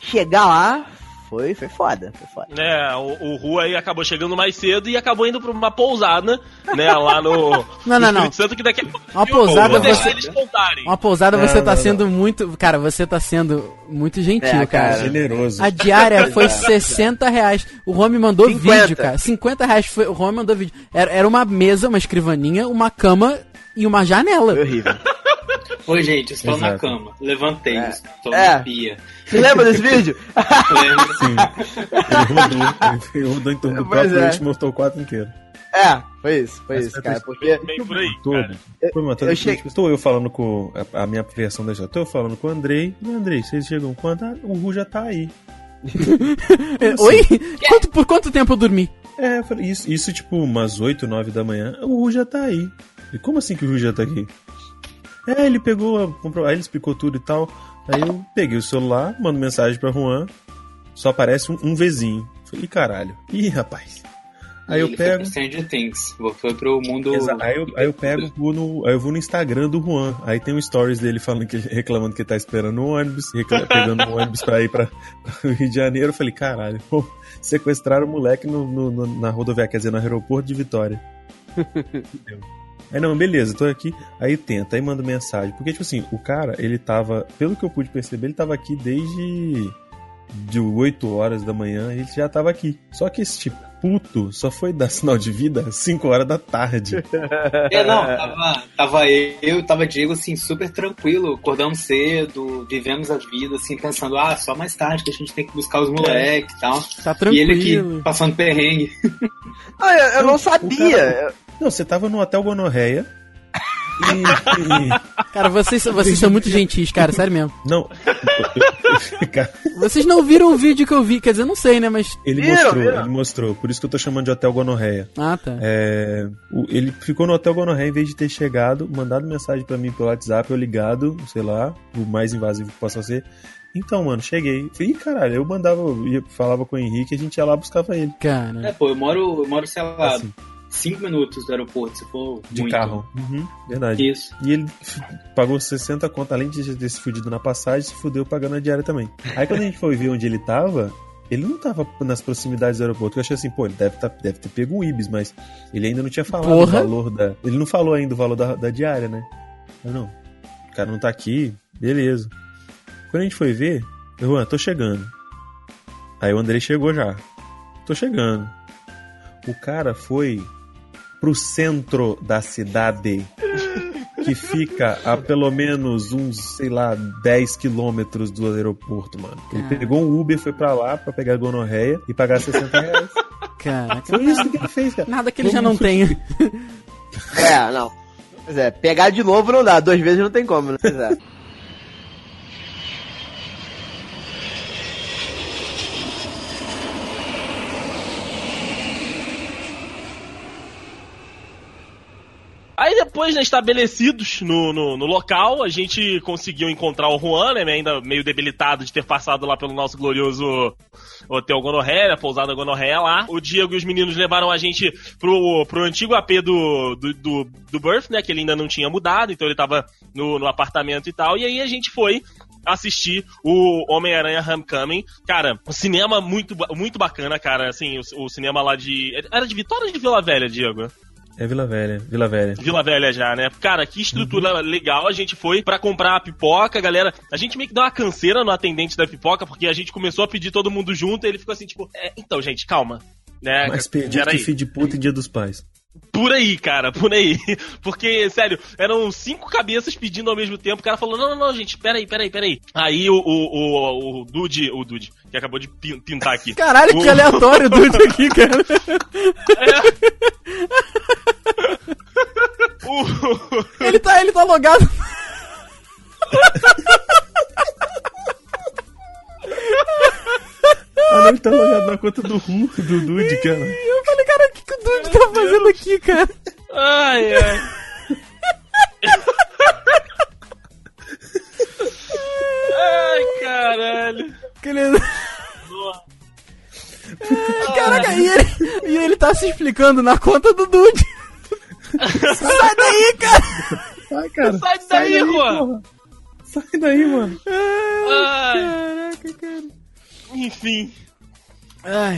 chegar lá foi, foi foda, foi foda. É, o, o Ru aí acabou chegando mais cedo e acabou indo pra uma pousada, né, lá no, Não, não, não. Espírito Santo, que daqui a pouco Uma pousada você- eles contarem. Uma pousada Não, você tá não, sendo muito. Cara, você tá sendo muito gentil, É, cara. Generoso. A diária foi 60 reais. O Ron me mandou 50. vídeo, cara. 50 reais foi. O Ron me mandou vídeo. Era, era uma mesa, uma escrivaninha, uma cama e uma janela. Foi horrível. Oi, gente, estou na Exato. cama. Levantei, estou É. na pia. Você lembra desse vídeo? Lembro. Sim. Ele rodou, ele rodou em torno do Pois próprio é. e mostrou o quadro inteiro. É, foi isso, foi Essa isso, foi cara. Porque Bem por aí, Todo. cara. Foi, mano, todo- eu cheguei- Estou eu falando com a, a minha versão da história. Estou eu falando com o Andrei. E Andrei, vocês chegam quando? Ah, o Ru já tá aí. É, Oi? Quanto, por quanto tempo eu dormi? É, eu falei, isso, isso tipo umas 8, 9 da manhã. O Ru já tá aí. E como assim que o Ru já tá aqui? É, ele pegou, comprou, aí ele explicou tudo e tal. Aí eu peguei o celular, mando mensagem pra Juan. Só aparece um, um Vzinho. Falei, caralho. Ih, rapaz. Aí eu Ele Foi pego. Stranger Things. Foi pro mundo. Exa- Aí eu, aí eu pego, vou no, aí eu vou no Instagram do Juan. Aí tem um stories dele falando que reclamando que ele tá esperando o ônibus, pegando o ônibus pra ir pra, pro Rio de Janeiro. Eu falei, caralho, pô, sequestraram o moleque no, no- no- na rodoviária, quer dizer, no aeroporto de Vitória. Entendeu? Aí não, beleza, tô aqui. Aí tenta, aí manda mensagem. Porque, tipo assim, o cara, ele tava, pelo que eu pude perceber, ele tava aqui desde de 8 horas da manhã, ele já tava aqui. Só que esse tipo puto só foi dar sinal de vida às 5 horas da tarde. É, não, tava, tava eu, tava Diego, assim, super tranquilo. Acordamos cedo, vivemos a vida, assim, pensando, ah, só mais tarde que a gente tem que buscar os moleques e tal. Tá E ele tranquilo. aqui, passando perrengue. Ah, eu, eu não O sabia. Não, você tava no Hotel Gonorreia. E, e- Cara, vocês, vocês são muito gentis, cara, sério mesmo. não. Vocês não viram o vídeo que eu vi, quer dizer, não sei, né, mas. ele Viram, mostrou, viram? ele mostrou. Por isso que eu tô chamando de Hotel Gonorreia. Ah, tá. É, o- ele ficou no Hotel Gonorreia em vez de ter chegado, mandado mensagem pra mim pelo WhatsApp, eu ligado, sei lá, o mais invasivo que possa ser. Então, mano, cheguei. Falei, Ih, caralho, eu mandava, eu ia, falava com o Henrique, a gente ia lá buscava ele. É, Cara. pô, eu moro, eu moro, sei lá, Assim, cinco minutos do aeroporto, se for de muito. carro. Uhum, verdade. Isso. E ele pagou 60 conto, além de ter se fudido na passagem, se fudeu pagando a diária também. Aí quando a gente foi ver onde ele tava, ele não tava nas proximidades do aeroporto. Eu achei assim, pô, ele deve, tá, deve ter pego um Ibis, mas ele ainda não tinha falado Porra. o valor da. Ele não falou ainda o valor da, da diária, né? Eu não. O cara não tá aqui, beleza. Quando a gente foi ver, eu, Juan, tô chegando. Aí o Andrei chegou já. Tô chegando. O cara foi pro centro da cidade que fica a pelo menos uns, sei lá, 10 quilômetros do aeroporto, mano. Ele Cara. pegou um Uber, foi pra lá pra pegar a gonorreia e pagar 60 reais. Caraca. Foi isso que ele fez, cara. Nada que ele já não tenha. É, não. Pois é, pegar de novo não dá, duas vezes não tem como, né? Pois é. Aí depois, né, estabelecidos no, no, no local, a gente conseguiu encontrar o Juan, né, ainda meio debilitado de ter passado lá pelo nosso glorioso Hotel Gonorré, a pousada Gonorré lá. O Diego e os meninos levaram a gente pro, pro antigo AP do, do, do, do Birth, né, que ele ainda não tinha mudado, então ele tava no, no apartamento e tal. E aí a gente foi assistir o Homem-Aranha Homecoming. Cara, cinema muito, muito bacana, cara. Assim, o, o cinema lá de. Era de Vitória ou de Vila Velha, Diego? É Vila Velha, Vila Velha. Vila Velha já, né? Cara, que estrutura legal. A gente foi pra comprar a pipoca, galera. A gente meio que deu uma canseira no atendente da pipoca, porque a gente começou a pedir todo mundo junto e ele ficou assim, tipo, é, então, gente, calma. Né? Mais perdido Pera que filho de puta e dia dos pais. Por aí, cara, por aí. Porque, sério, eram cinco cabeças pedindo ao mesmo tempo. O cara falou: não, não, não, gente, peraí, peraí, peraí. Aí o, o, o, o Dude, o Dude, que acabou de pin- pintar aqui. Caralho, que O- aleatório tudo aqui, cara. O- Ele tá, ele tá logado. Ah, não, ele tá logado na conta do Ru, do Dude, cara. Eu falei, cara, o que, que o Dude tá fazendo aqui, cara? Ai, ai. Ai, caralho. Que ele- Caraca, e ele, e ele tá se explicando na conta do Dude. Sai daí, cara! Sai, cara. Sai daí, Juan. porra. Sai daí, mano. Ai, Caraca, cara. Enfim, Ai,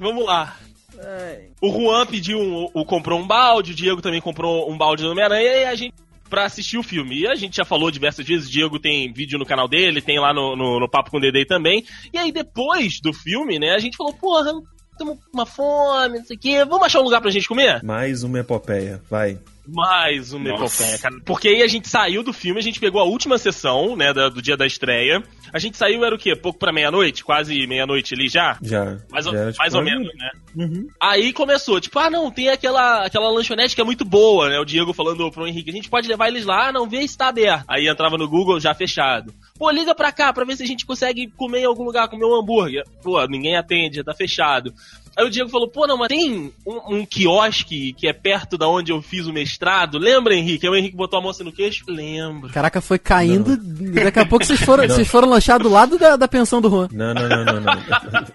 vamos lá. ai. O Juan pediu, um, o, comprou um balde, o Diego também comprou um balde do Homem-Aranha e a gente pra assistir o filme. E a gente já falou diversas vezes, o Diego tem vídeo no canal dele, tem lá no, no, no Papo com o Dedei também. E aí depois do filme, né, a gente falou, porra, tamo com uma fome, não sei o quê, vamos achar um lugar pra gente comer? Mais uma epopeia, vai. Mais uma Nossa. epopeia, cara. Porque aí a gente saiu do filme, a gente pegou a última sessão, né, da- do dia da estreia. A gente saiu, era o quê? Pouco pra meia-noite? Quase meia-noite ali já? Já. Mais, ou, já tipo, mais ou menos, né? Uhum. Aí começou, tipo, ah não, tem aquela, aquela lanchonete que é muito boa, né? O Diego falando pro Henrique, a gente pode levar eles lá, ah, não, vê se tá aberto. Aí entrava no Google, já fechado. Pô, liga pra cá pra ver se a gente consegue comer em algum lugar, comer um hambúrguer. Pô, ninguém atende, já tá fechado. Aí o Diego falou, pô, não, mas tem um, um quiosque que é perto da onde eu fiz o mestrado. Lembra, Henrique? Aí o Henrique botou a moça no queixo. Lembro. Caraca, foi caindo. e Daqui a pouco vocês foram, vocês foram lanchar do lado da, da pensão do Juan. Não, não, não, não, não.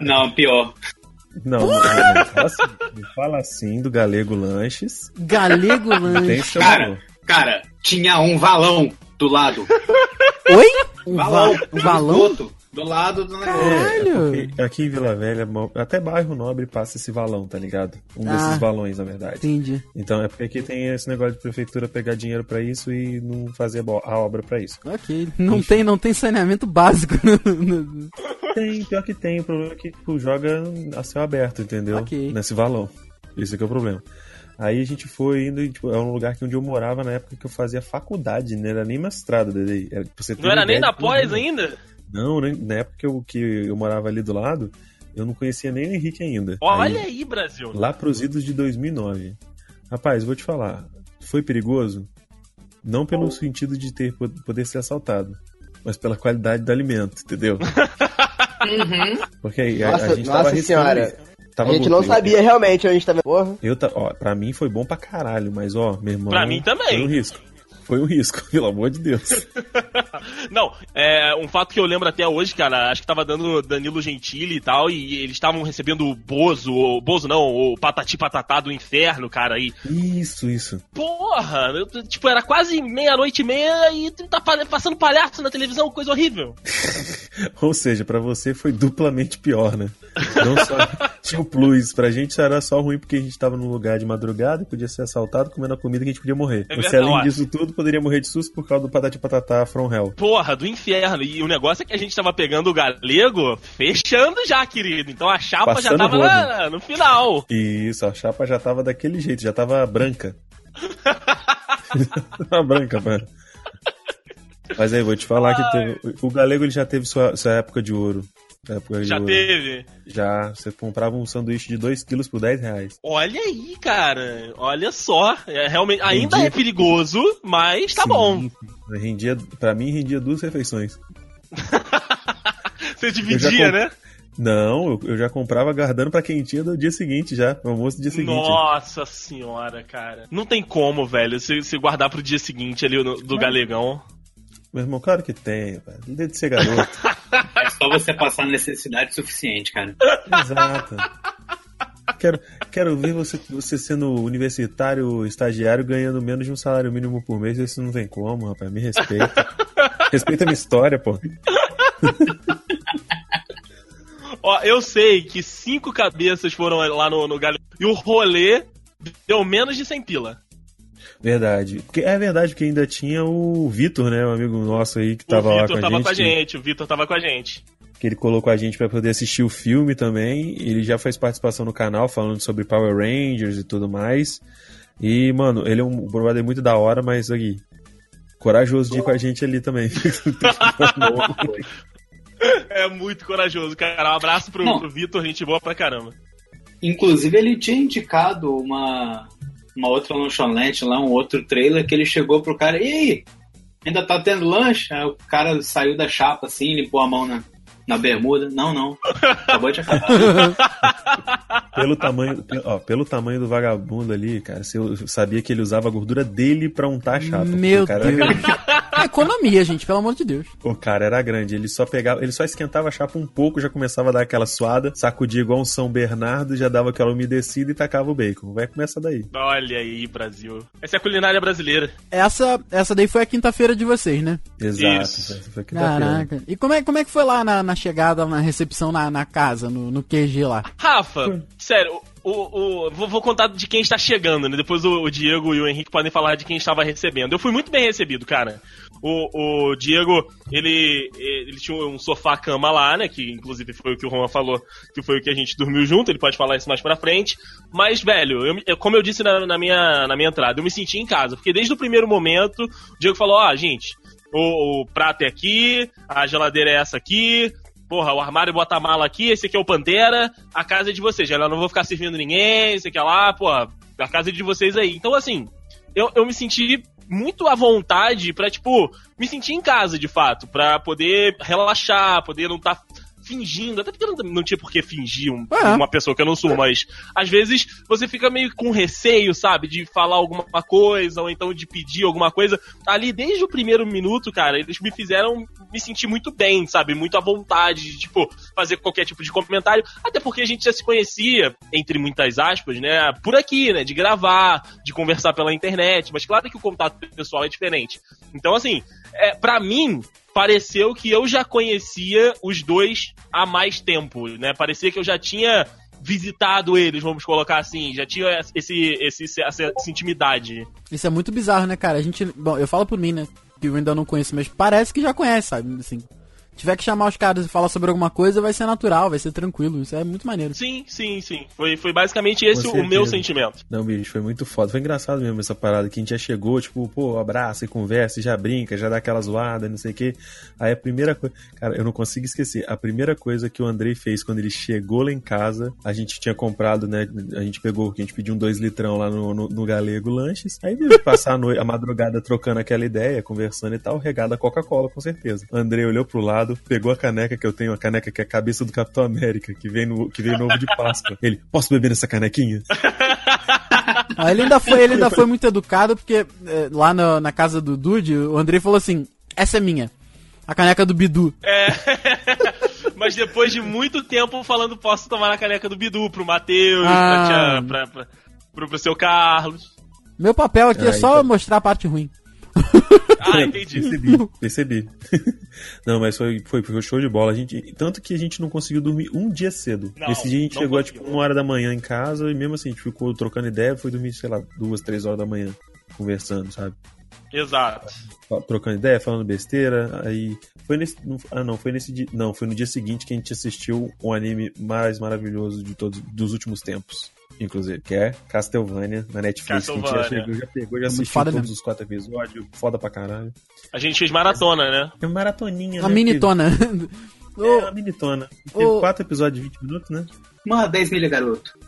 Não, pior. Não, não, não, não fala assim, não fala assim do Galego Lanches. Galego Tem Lanche. seu Cara, cara, tinha um valão do lado. Oi? Um, Valão. va- um valão? Do lado do negócio. Caralho. É, porque aqui em Vila Velha, até bairro nobre passa esse valão, tá ligado? Um Ah. desses valões, na verdade. Entendi. Então é porque aqui tem esse negócio de prefeitura pegar dinheiro pra isso e não fazer a obra pra isso. Ok. Não tem, não tem saneamento básico. no- no- Tem, pior que tem. O problema é que tipo, joga a céu aberto, entendeu? Ok. Nesse valão. Esse que é o problema. Aí a gente foi indo, e, tipo, é um lugar que onde eu morava na época que eu fazia faculdade, não era nem mestrado, Dedei. Ter Não era nem na de pós ainda? Não, nem- na época que eu, que eu morava ali do lado, eu não conhecia nem o Henrique ainda. Olha Aí- aí, Brasil. Lá pros idos de 2009. Rapaz, vou te falar. Foi perigoso? Não pelo sentido de ter poder ser assaltado, mas pela qualidade do alimento, entendeu? Porque aí a- Nossa- a, gente tava nossa arriscando senhora. Tava a gente não eu- sabia realmente onde a gente tava. Porra. Eu, ta- ó, pra mim foi bom pra caralho, mas ó, meu irmão. Pra mim também. Foi um risco. Foi um risco, pelo amor de Deus. Não, é um fato que eu lembro até hoje, cara, acho que tava dando Danilo Gentili e tal, e eles estavam recebendo o Bozo, o Bozo não, o Patati Patatá do inferno, cara, aí. Isso, isso. Porra, eu- tipo, era quase meia-noite e meia e tá pa- passando palhaço na televisão, coisa horrível. Ou seja, pra você foi duplamente pior, né? Não só tinha o plus, pra gente era só ruim porque a gente tava num lugar de madrugada e podia ser assaltado comendo a comida que a gente podia morrer. É você, além disso tudo, poderia morrer de susto por causa do patati patatá from hell. Porra, do inferno. E o negócio é que a gente tava pegando o galego fechando já, querido. Então a chapa já Passando tava rodo. lá no final. E isso, a chapa já tava daquele jeito, já tava branca. tava branca, mano. Mas aí, vou te falar que teve- o Galego ele já teve sua, sua época de ouro. Na época Já ouro. teve? Já. Você comprava um sanduíche de 2 quilos por 10 reais. Olha aí, cara. Olha só. É, realmente, ainda Entendi. é perigoso, mas tá Sim, bom. Rendia, pra mim, rendia duas refeições. Você Eu dividia, já com- né? Não, eu, eu já comprava guardando pra quentinha do dia seguinte já. No almoço do dia seguinte. Nossa senhora, cara. Não tem como, velho, se, se guardar pro dia seguinte ali no- do galegão. Meu irmão, claro que tem, velho. Desde ser garoto. É só você passar necessidade suficiente, cara. Exato. Quero, quero ver você, você sendo universitário, estagiário, ganhando menos de um salário mínimo por mês. Isso não tem como, rapaz. Me respeita. respeita a minha história, pô. Ó, eu sei que cinco cabeças foram lá no, no galegão e o rolê deu menos de 100 pila. Verdade. Porque, é verdade que ainda tinha o Vitor, né? Um amigo nosso aí que O tava lá Vitor com a tava gente. com a que- gente, o Vitor tava com a gente. que ele colocou a gente pra poder assistir o filme também. Ele já fez participação no canal falando sobre Power Rangers e tudo mais. E, mano, ele é um brother muito da hora, mas aqui, corajoso de ir com a gente ali também. É muito corajoso, cara. Um abraço pro, Não. pro Vitor, gente boa pra caramba. Inclusive, ele tinha indicado uma, uma outra lanchonete lá, um outro trailer, que ele chegou pro cara, e aí? Ainda tá tendo lanche? Aí o cara saiu da chapa assim, limpou a mão na, na bermuda. Não, não. Acabou de acabar. pelo, tamanho, ó, pelo tamanho do vagabundo ali, cara, você sabia que ele usava a gordura dele pra untar a chapa. Meu cara Deus. É economia, gente, pelo amor de Deus. O cara era grande, ele só pegava, ele só esquentava a chapa um pouco, já começava a dar aquela suada, sacudia igual um São Bernardo, já dava aquela umedecida e tacava o bacon. Vai começar daí. Olha aí, Brasil. Essa é a culinária brasileira. Essa, essa daí foi a quinta-feira de vocês, né? Exato. Isso. essa foi quinta-feira. Caraca. E como é, como é que foi lá na, na chegada, na recepção na, na casa, no, no QG lá? Rafa, sério, o, o, vou, vou contar de quem está chegando, né? Depois o, o Diego e o Henrique podem falar de quem estava recebendo. Eu fui muito bem recebido, cara. O, o Diego, ele, ele tinha um sofá-cama lá, né? Que inclusive foi o que o Juan falou, que foi o que a gente dormiu junto. Ele pode falar isso mais pra frente. Mas, velho, eu, eu- como eu disse na, na minha, na minha entrada, eu me senti em casa. Porque desde o primeiro momento, o Diego falou: Ó, gente, o, o prato é aqui, a geladeira é essa aqui, porra, o armário bota a mala aqui, esse aqui é o Pantera, a casa é de vocês. Eu não vou ficar servindo ninguém, esse aqui é lá, porra, a casa é de vocês aí. Então, assim, eu, eu me senti muito à vontade pra, tipo, me sentir em casa, de fato, pra poder relaxar, poder não estar fingindo, até porque não, não tinha por que fingir um- É. uma pessoa que eu não sou, mas às vezes você fica meio com receio, sabe, de falar alguma coisa ou então de pedir alguma coisa. Ali, desde o primeiro minuto, cara, eles me fizeram me sentir muito bem, sabe, muito à vontade de, tipo, fazer qualquer tipo de comentário, até porque a gente já se conhecia, entre muitas aspas, né, por aqui, né, de gravar, de conversar pela internet, mas claro que o contato pessoal é diferente. Então, assim, é, para mim, pareceu que eu já conhecia os dois há mais tempo, né? Parecia que eu já tinha visitado eles, vamos colocar assim, já tinha esse, esse, essa, essa intimidade. Isso é muito bizarro, né, cara? A gente. Bom, eu falo por mim, né? Que eu ainda não conheço, mas parece que já conhece, sabe? Assim. Tiver que chamar os caras e falar sobre alguma coisa, vai ser natural, vai ser tranquilo. Isso é muito maneiro. Sim, sim, sim. Foi, foi basicamente esse o meu sentimento. Não, bicho, foi muito foda. Foi engraçado mesmo essa parada que a gente já chegou, tipo, pô, abraça e conversa, e já brinca, já dá aquela zoada, não sei o quê. Aí a primeira coisa. Cara, eu não consigo esquecer. A primeira coisa que o Andrei fez quando ele chegou lá em casa, a gente tinha comprado, né? A gente pegou, a gente pediu um dois litrão lá no, no, no Galego Lanches. Aí veio passar a, noite, a madrugada trocando aquela ideia, conversando e tal, regada a Coca-Cola, com certeza. O Andrei olhou pro lado, pegou a caneca que eu tenho, a caneca que é a cabeça do Capitão América, que vem no, que vem no ovo de Páscoa. Ele, posso beber nessa canequinha? Ah, ele ainda foi, ele ainda foi muito educado, porque é, lá na, na casa do Dude, o Andrei falou assim: essa é minha. A caneca do Bidu. É. Mas depois de muito tempo falando, posso tomar na caneca do Bidu pro Matheus, pra, Ah. tia- pra, pra, pro, pro seu Carlos. Meu papel aqui é Ah, só então. mostrar a parte ruim. Ah, entendi. Percebi, percebi. não, mas foi, foi, foi show de bola. A gente, tanto que a gente não conseguiu dormir um dia cedo. Não, Esse dia a gente chegou a, tipo uma hora da manhã em casa e mesmo assim a gente ficou trocando ideia, foi dormir, sei lá, duas, três horas da manhã, conversando, sabe? Exato. Trocando ideia, falando besteira. Aí foi nesse. Ah, não, foi nesse dia. Não, foi no dia seguinte que a gente assistiu um anime mais maravilhoso de todos dos últimos tempos. Inclusive, que é Castlevania na Netflix. Que a gente já, Castlevania. chegou, já pegou, já assistiu foda todos mesmo. os quatro episódios. Foda pra caralho. A gente fez maratona, né? É maratoninha, Uma né? mini Porque- tona. É uma minitona. Teve Ô. quatro episódios de 20 minutos, né? Uma 10 milha, garoto.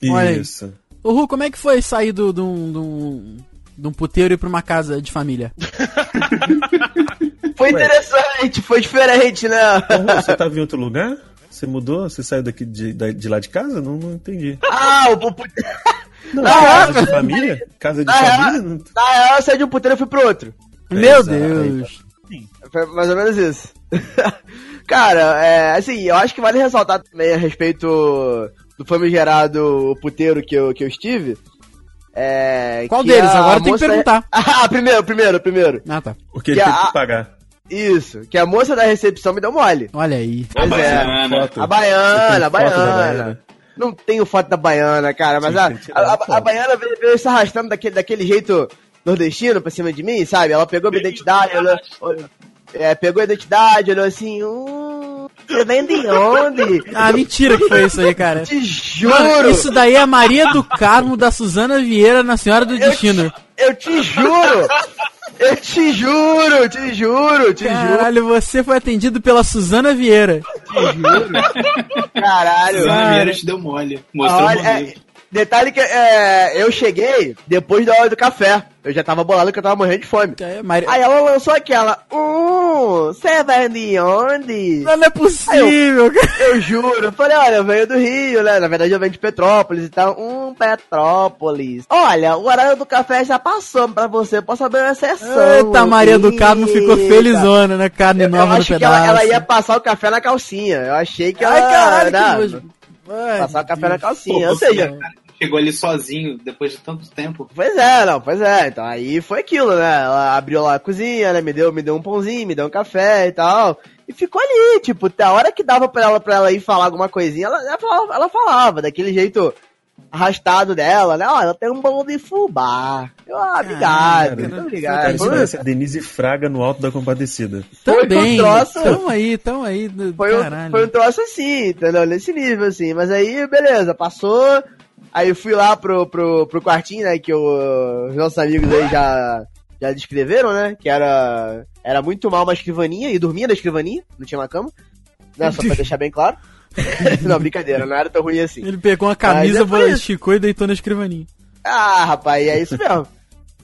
Isso. Ô, Ru, como é que foi sair do- de um, de um, de um puteiro e ir pra uma casa de família? Foi interessante, foi diferente, né? Ô, Rô, você tava em outro lugar? Você mudou? Você saiu daqui de, de lá de casa? Não, não entendi. Ah, o, Não, Ah, casa de família? Casa de Ah, família? Não- na real, eu saí de um puteiro e fui pro outro. Meu Exato, Deus. Foi mais ou menos isso. Cara, é, assim, eu acho que vale ressaltar também a respeito do famigerado puteiro que eu, que eu estive. É, Qual deles? a Agora tem que moça- perguntar. Ah, primeiro, primeiro, primeiro. Ah, tá. Porque Que ele a- que pagar. Isso, que a moça da recepção me deu mole. Olha aí. Pois é. Baiana. Foto. A baiana, a baiana. Não tenho foto da baiana, cara, mas a, a, a- a baiana veio, veio se arrastando daquele, daquele jeito nordestino pra cima de mim, sabe? Ela pegou minha identidade, olhou, olhou- é, pegou a identidade, olhou assim, hum, você vem de onde? Ah, mentira que foi isso aí, cara. Te Mano, juro! isso daí é a Maria do Carmo da Suzana Vieira na Senhora do Destino. Eu te juro! Eu te juro, te juro, te juro, Caralho, você foi atendido pela Suzana Vieira. caralho. Suzana Vieira te deu mole. Mostrou Olha, o é. Detalhe que é, eu cheguei depois da hora do café. Eu já tava bolado que eu tava morrendo de fome. É, Maria... Aí ela lançou aquela, hum, você vai de onde? Não, não é possível, cara. Eu juro, eu falei, olha, eu venho do Rio, né? Na verdade eu venho de Petrópolis e tal. Hum, Petrópolis. Olha, o horário do café já passou pra você, posso abrir uma exceção. Eita, Maria do Carmo ficou felizona, né? Carne Eu, eu nova no acho que pedaço. ela, ela ia passar o café na calcinha. Eu achei que ela... Ai, caralho, que né, Passar o café na Deus. calcinha. Pô, Ou seja, Chegou ali sozinho, depois de tanto tempo. Pois é, não, pois é. Então aí foi aquilo, né? Ela abriu lá a cozinha, né? Me deu, me deu um pãozinho, me deu um café e tal. E ficou ali, tipo, até a hora que dava pra ela, pra ela ir falar alguma coisinha, ela, ela, falava, ela falava, daquele jeito arrastado dela, né? Ó, ela tem um bolo de fubá. Eu, ah, obrigado, Cara, muito obrigado. parece a Denise Fraga no alto da compadecida. Também. Foi um troço. Tamo aí, tamo aí. foi, um, foi um troço assim, entendeu? Nesse nível, assim. Mas aí, beleza, passou. Aí eu fui lá pro, pro, pro quartinho, né? Que os nossos amigos aí já, já descreveram, né? Que era, era muito mal uma escrivaninha e dormia na escrivaninha, não tinha uma cama. Né, só pra deixar bem claro. não, brincadeira, não era tão ruim assim. Ele pegou uma camisa, é esticou e deitou na escrivaninha. Ah, rapaz, é isso mesmo.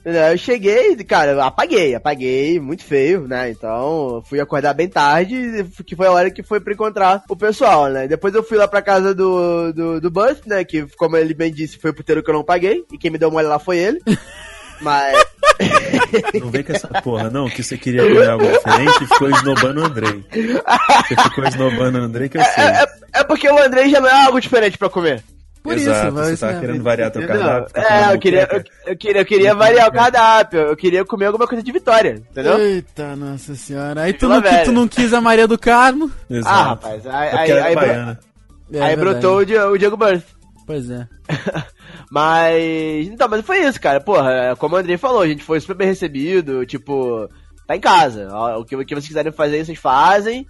Eu cheguei, cara, eu apaguei, apaguei, muito feio, né? Então, fui acordar bem tarde, que foi a hora que foi pra encontrar o pessoal, né? Depois eu fui lá pra casa do, do, do Buff, né? Que, como ele bem disse, foi o puteiro que eu não paguei, e quem me deu mole lá foi ele. Mas, Não vem com essa porra, não, que você queria comer algo diferente e ficou esnobando o Andrei. Você ficou esnobando o Andrei que eu sei. é, é, é porque o Andrei já não é algo diferente pra comer. Por Exato, isso, você tá mesmo. querendo variar teu cardápio. ficar É, eu queria, eu, eu queria, eu queria variar o cardápio, eu queria comer alguma coisa de vitória, entendeu? Eita, nossa senhora. Aí tu não, que tu não quis a Maria do Carmo. Exato. Ah, rapaz, aí, É aí, é aí, baiana. É, aí verdade. brotou o Diego, o Diego Burst. Pois é. Mas. Então, mas foi isso, cara. Porra, como o Andrei falou, a gente foi super bem recebido. Tipo, tá em casa. O que, o que vocês quiserem fazer, vocês fazem.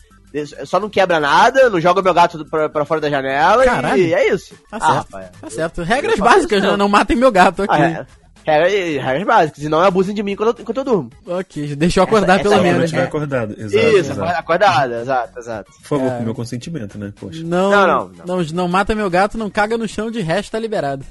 Só não quebra nada, não joga meu gato pra, pra fora da janela Caralho. e é isso. Tá ah, certo. rapaz. Tá certo. Regras básicas, isso, né? não. Não matem meu gato aqui. Ah, é. Regra- regras básicas, e não abusem de mim enquanto eu, enquanto eu durmo. Ok, deixa eu acordar Essa- pelo essa Quando menos. estiver né? acordado. Exato, isso, exato. acordada, exato, exato. Por favor, É. com meu consentimento, né? Poxa. Não, Não, não, não, não. Não, mata meu gato, não caga no chão, de resto tá liberado.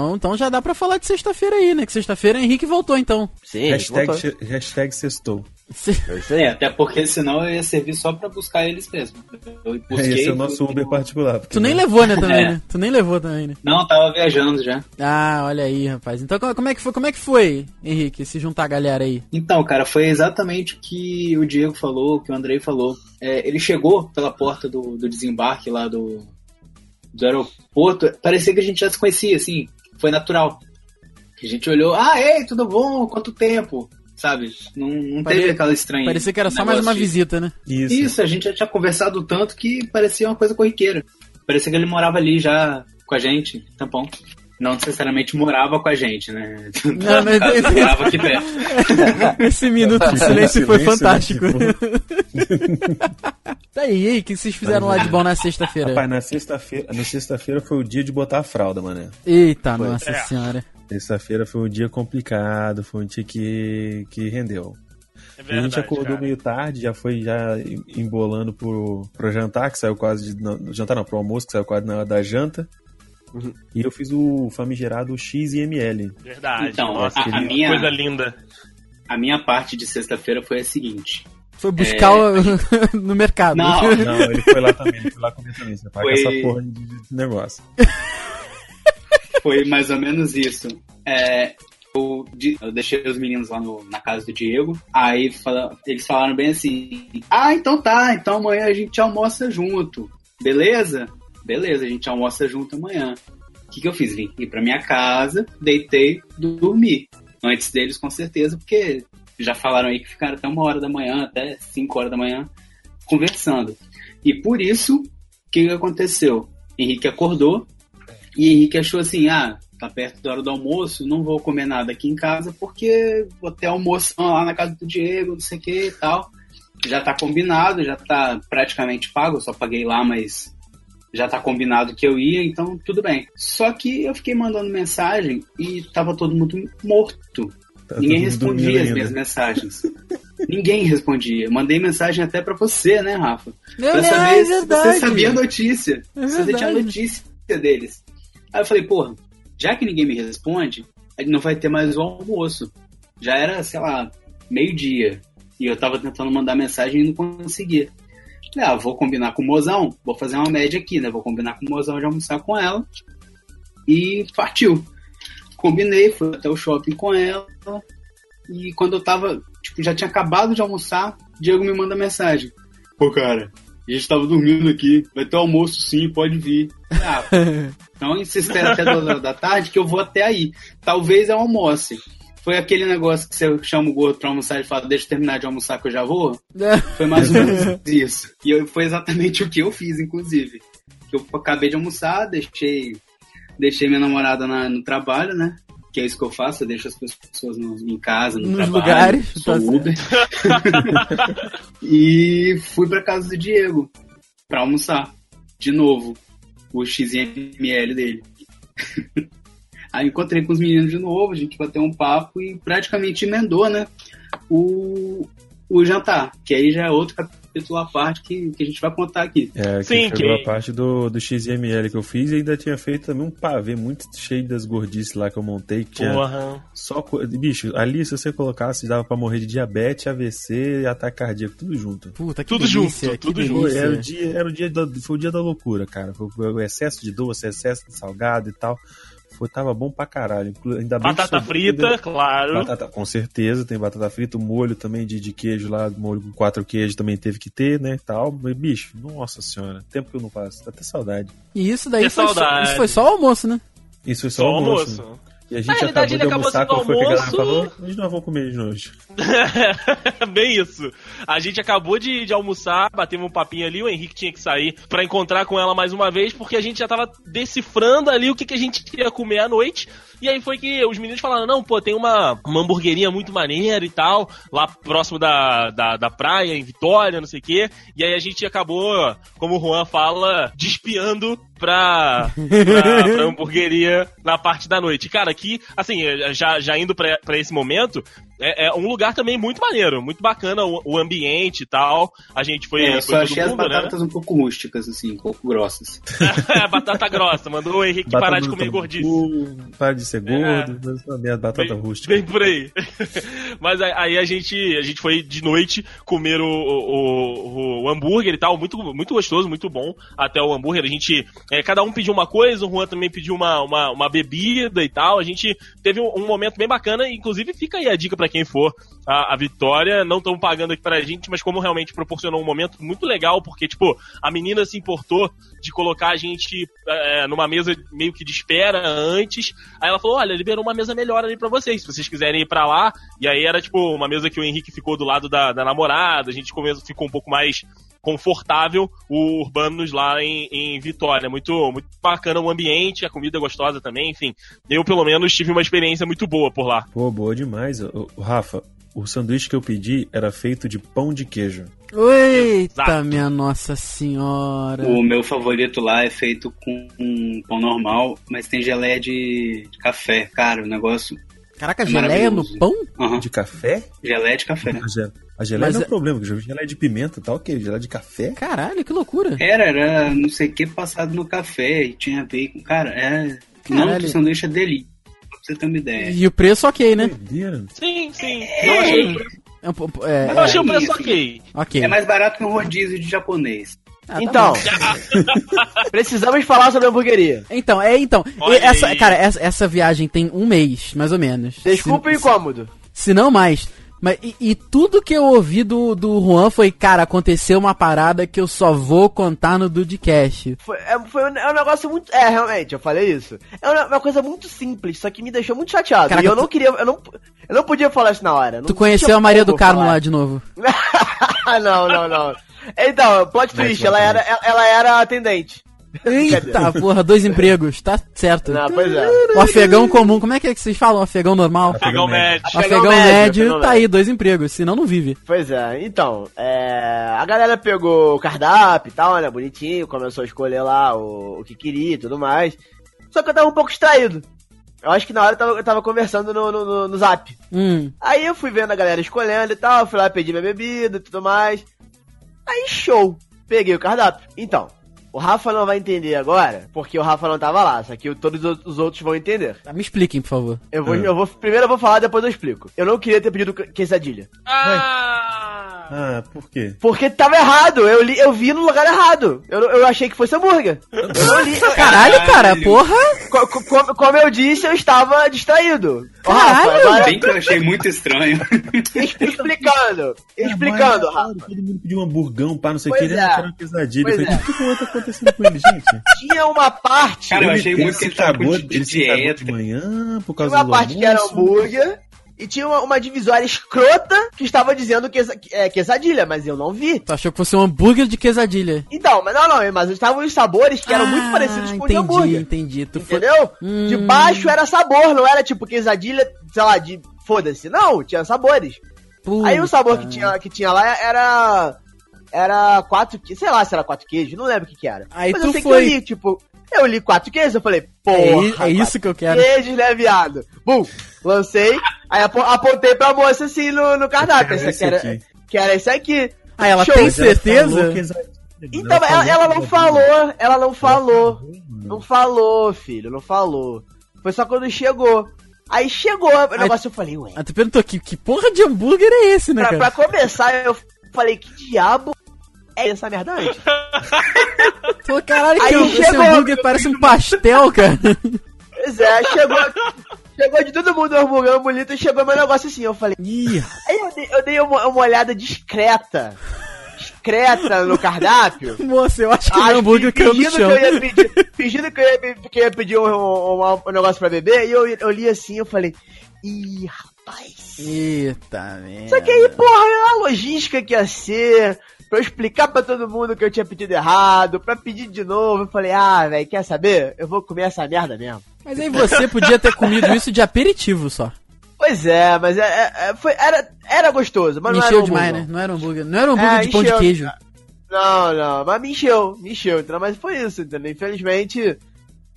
Então, então já dá pra falar de sexta-feira aí, né? Que sexta-feira Henrique voltou, então. Sim, Hashtag, voltou. hashtag sextou. Se- É até porque senão eu ia servir só pra buscar eles mesmo. Eu busquei. Esse é o nosso. Uber particular. porque Tu nem não- levou, né, também, É. né? Tu nem levou também, né? Não, tava viajando já. Ah, olha aí, rapaz. Então como como é que foi, como é que foi, Henrique, se juntar a galera aí? Então, cara, foi exatamente o que o Diego falou, o que o Andrei falou. É, ele chegou pela porta do, do desembarque lá do, do aeroporto, parecia que a gente já se conhecia, assim, foi natural. Que a gente olhou, ah, ei, tudo bom? Quanto tempo? Sabe? Não, não Pare- teve aquela estranha. Parecia que era só mais uma visita, né? Isso. Isso, a gente já tinha conversado tanto que parecia uma coisa corriqueira. Parecia que ele morava ali já com a gente, tampão. Não necessariamente morava com a gente, né? Não, mas- caso, morava aqui perto. Esse minuto de silêncio foi fantástico. Tá aí, e aí, o que vocês fizeram lá de bom na sexta-feira? Rapaz, na sexta-feira, na sexta-feira foi o dia de botar a fralda, mané. Eita, nossa É. senhora. Sexta-feira foi um dia complicado, foi um dia que, que rendeu. É a verdade, gente acordou cara. meio tarde, já foi já embolando pro, pro jantar, que saiu quase de. Não, jantar não, pro almoço, que saiu quase na hora da janta. E eu fiz o famigerado X e ML. Verdade. Então, Nossa, a- que a minha- coisa linda. A minha parte de sexta-feira foi a seguinte. Foi buscar o- no mercado. Não. Não, ele foi lá também, ele foi lá comer também. Você paga Foi- essa porra de negócio. Foi mais ou menos isso. É, eu, eu deixei os meninos lá no- na casa do Diego. Aí fala- eles falaram bem assim: Ah, então tá, então amanhã a gente almoça junto. Beleza? Beleza, a gente almoça junto amanhã. O que, que eu fiz? Vim ir pra minha casa, deitei, dormi. Antes deles, com certeza, porque já falaram aí que ficaram até uma hora da manhã, até cinco horas da manhã, conversando. E por isso, o que, que aconteceu? Henrique acordou, e Henrique achou assim: ah, tá perto da hora do almoço, não vou comer nada aqui em casa porque vou ter almoço lá na casa do Diego, não sei o que e tal. Já tá combinado, já tá praticamente pago, só paguei lá, mas já tá combinado que eu ia, então tudo bem. Só que eu fiquei mandando mensagem e tava todo mundo morto. Tá Ninguém respondia as minhas mensagens. Ninguém respondia. Eu Mandei mensagem até pra você, né, Rafa? Não, pra saber é se você sabia a notícia. É se você tinha notícia deles. Aí eu falei, porra, já que ninguém me responde, não vai ter mais o almoço. Já era, sei lá, meio-dia. E eu tava tentando mandar mensagem e não conseguia. Ah, vou combinar com o mozão, vou fazer uma média aqui, né? Vou combinar com o mozão de almoçar com ela. E partiu. Combinei, fui até o shopping com ela. E quando eu tava, tipo, já tinha acabado de almoçar, Diego me manda mensagem. Pô, cara, a gente tava dormindo aqui, vai ter almoço sim, pode vir. Ah, então espera até duas horas da tarde que eu vou até aí. Talvez eu almoce. Foi aquele negócio que você chama o gordo pra almoçar e fala, deixa eu terminar de almoçar que eu já vou? Foi mais ou menos isso. E eu- foi exatamente o que eu fiz, inclusive. Eu acabei de almoçar, deixei, deixei minha namorada na- no trabalho, né? Que é isso que eu faço, eu deixo as pessoas no- em casa, no Nos trabalho. lugares, sou tá. Uber. e fui pra casa do Diego pra almoçar. De novo, o XML dele. Aí encontrei com os meninos de novo, a gente bateu um papo e praticamente emendou, né? O, o jantar, que aí já é outro capítulo à parte que, que a gente vai contar aqui. É, que Sim, que- a parte do, do XML que eu fiz e ainda tinha feito também um pavê muito cheio das gordices lá que eu montei. Que tinha Porra. só co- Bicho, ali se você colocasse, dava pra morrer de diabetes, AVC e ataque cardíaco, tudo junto. Puta, que Tudo delícia, junto, que tudo Foi, delícia. era o dia, era o dia da, foi o dia da loucura, cara. Foi o excesso de doce, excesso de salgado e tal. Foi, tava bom pra caralho. Ainda bem que Batata frita, ainda- claro. Batata, com certeza, tem batata frita, o molho também de, de queijo lá, molho com quatro queijos também teve que ter, né, tal. Mas, bicho, nossa senhora, tempo que eu não faço, dá até saudade. E isso daí foi só, isso foi só o almoço, né? Isso foi só, Só o almoço. almoço. E a Na gente realidade, acabou ele de acabou almoçar, sendo qual foi almoço- falou? Hoje nós vamos comer de hoje. Bem isso. A gente acabou de, de almoçar, batemos um papinho ali, o Henrique tinha que sair pra encontrar com ela mais uma vez, porque a gente já tava decifrando ali o que, que a gente queria comer à noite. E aí foi que os meninos falaram, não, pô, tem uma, uma hamburguerinha muito maneira e tal, lá próximo da, da, da praia, em Vitória, não sei o quê. E aí a gente acabou, como o Juan fala, despiando pra, pra, pra hamburgueria na parte da noite. Cara, aqui, assim, já, já indo pra, pra esse momento, é, é um lugar também muito maneiro, muito bacana o, o ambiente e tal. A gente foi. É, eu foi só achei as mundo, né? batatas um pouco rústicas, assim, um pouco grossas. batata grossa, mandou o Henrique parar de comer gordice. Para de ser gordo, merda, batata Bem- rústica. Bem por aí. Mas aí- a gente, a gente foi de noite comer o, o, o hambúrguer e tal, muito, muito gostoso, muito bom. Até o hambúrguer, a gente. é, cada um pediu uma coisa, o Juan também pediu uma, uma, uma bebida e tal. A gente teve um, um momento bem bacana, inclusive fica aí a dica pra quem for a, a Vitória. Não estão pagando aqui pra gente, mas como realmente proporcionou um momento muito legal, porque, tipo, a menina se importou de colocar a gente é, numa mesa meio que de espera antes. Aí ela falou: olha, liberou uma mesa melhor ali pra vocês, se vocês quiserem ir pra lá. E aí era tipo uma mesa que o Henrique ficou do lado da, da namorada, a gente ficou um pouco mais confortável o Urbanos lá em, em Vitória. Muito, muito bacana o ambiente, a comida é gostosa também, enfim. Eu, pelo menos, tive uma experiência muito boa por lá. Pô, boa demais. Ô, ô, Rafa, o sanduíche que eu pedi era feito de pão de queijo. Eita, Exato. minha nossa senhora. O meu favorito lá é feito com um pão normal, mas tem geleia de, café. Cara, o negócio. Caraca, é geleia no pão? Aham. De café? Geleia de café. A geleia Mas não é é- problema, que geleia de pimenta tá ok. Geleia de café? Caralho, que loucura. Era, era não sei o que passado no café e tinha bacon. Cara, é. O Caralho. do sanduíche é delícia. Pra você ter uma ideia. E o preço ok, né? Doideira. Sim, sim. Eu achei, É um po- é, eu achei o preço ok. ok. É mais barato que um rodízio de japonês. Ah, tá Então, precisamos falar sobre a hamburgueria. Então, é então. Essa, cara, essa, essa viagem tem um mês, mais ou menos. Desculpa o se, incômodo. se não mais. Mas, e, e tudo que eu ouvi do, do Juan foi, cara, aconteceu uma parada que eu só vou contar no Dudecast. Foi, é, foi um, é um negócio muito. É, realmente, eu falei isso. É uma, uma coisa muito simples, só que me deixou muito chateado. Caraca, e eu não tu- queria. Eu não, eu não podia falar isso na hora. não Tu conheceu a Maria do Carmo falar. lá de novo. não, não, não. Então, plot twist, ela era, ela era atendente. Eita, porra, dois empregos, tá certo. Não, pois é. O afegão comum, como é que, é que vocês falam? O afegão normal? Pegou o médio. O afegão, médio, tá aí, dois empregos, senão não vive. Pois é, então, é, a galera pegou o cardápio e tal, né, bonitinho, começou a escolher lá o, o que queria e tudo mais. Só que eu tava um pouco distraído. Eu acho que na hora eu tava, eu tava conversando no, no, no- no zap. Hum, Aí eu fui vendo a galera escolhendo e tal, fui lá pedir minha bebida e tudo mais. Aí show, peguei o cardápio. Então, o Rafa não vai entender agora, porque o Rafa não tava lá, só que todos os- os outros vão entender. tá, me expliquem, por favor. Eu vou, Ah. eu vou, primeiro eu vou falar, depois eu explico. Eu não queria ter pedido que- quesadilha. Ah! Ah, por quê? Porque tava errado, eu, li, eu vi no lugar errado. Eu, eu achei que fosse hambúrguer. Eu li. eu- Caralho, cara, porra! co- co- como, como eu disse, eu estava distraído. Ô, Caralho! Rafa, agora, Bem que eu achei muito estranho. es- explicando. Explicando, Mas, Rafa. Todo mundo pediu um hamburgão, pá, não sei o que. é. Ele quer uma quesadilha. Pois Eu falei, é. o que que tá acontecendo com ele, gente? Tinha uma parte. Cara, eu achei muito que ele tava cagou, de ele se dieta. de manhã por Tinha causa uma do parte que era almoço. hambúrguer. E tinha uma, uma divisória escrota que estava dizendo que, é, quesadilha, mas eu não vi. Tu achou que fosse um hambúrguer de quesadilha? Então, mas não, não, mas estavam os sabores que eram muito Ah, parecidos com o de entendi, hambúrguer. entendi. Tu foi... Entendeu? Hum. De baixo era sabor, não era tipo quesadilha, sei lá, de foda-se. Não, tinha sabores. Puta. Aí o sabor que tinha, que tinha lá era. Era quatro queijos, sei lá se era quatro queijos, não lembro o que que era. Aí Mas tu eu sei foi- que eu li, tipo, eu li quatro queijos, eu falei, É, i- porra. é isso que eu quero. Queijos, né, viado? Bum, lancei, aí apo- apontei pra moça assim no, no cardápio, esse aqui era, que era esse aqui. Ah, ela Show. tem certeza? Então, ela, ela não falou, ela não falou. Não falou, filho, não falou. Foi só quando chegou. Aí chegou o negócio, eu falei, ué. Ah, tu perguntou que, que porra de hambúrguer é esse, né, Pra, cara? pra começar, eu falei, que diabo é essa merda antes? Falou, caralho, que Aí esse hambúrguer parece um pastel, cara. Pois é, chegou. chegou de todo mundo o hambúrguer bonito e chegou meu negócio assim. Eu falei. Ih, Aí eu dei, eu dei uma, uma olhada discreta. Discreta no cardápio. moça, eu acho que o Acho meu hambúrguer que caiu no chão. que eu ia pedir, fingindo que eu ia, que eu ia pedir um, um- um- um negócio pra beber, e eu, eu li assim, eu falei, ih, rapaz. Eita, merda. Só que aí, porra, a logística que ia ser, pra eu explicar pra todo mundo que eu tinha pedido errado, pra pedir de novo, eu falei, ah, velho, quer saber? Eu vou comer essa merda mesmo. Mas aí você podia ter comido isso de aperitivo só. Pois é, mas é, é- é- foi, era, era gostoso, mas Me não era encheu um demais, né? Não era um hambúrguer. Não era um hambúrguer É, de pão de encheu. queijo. Não, não, mas me encheu, me encheu, entendeu? Mas foi isso, entendeu? Infelizmente,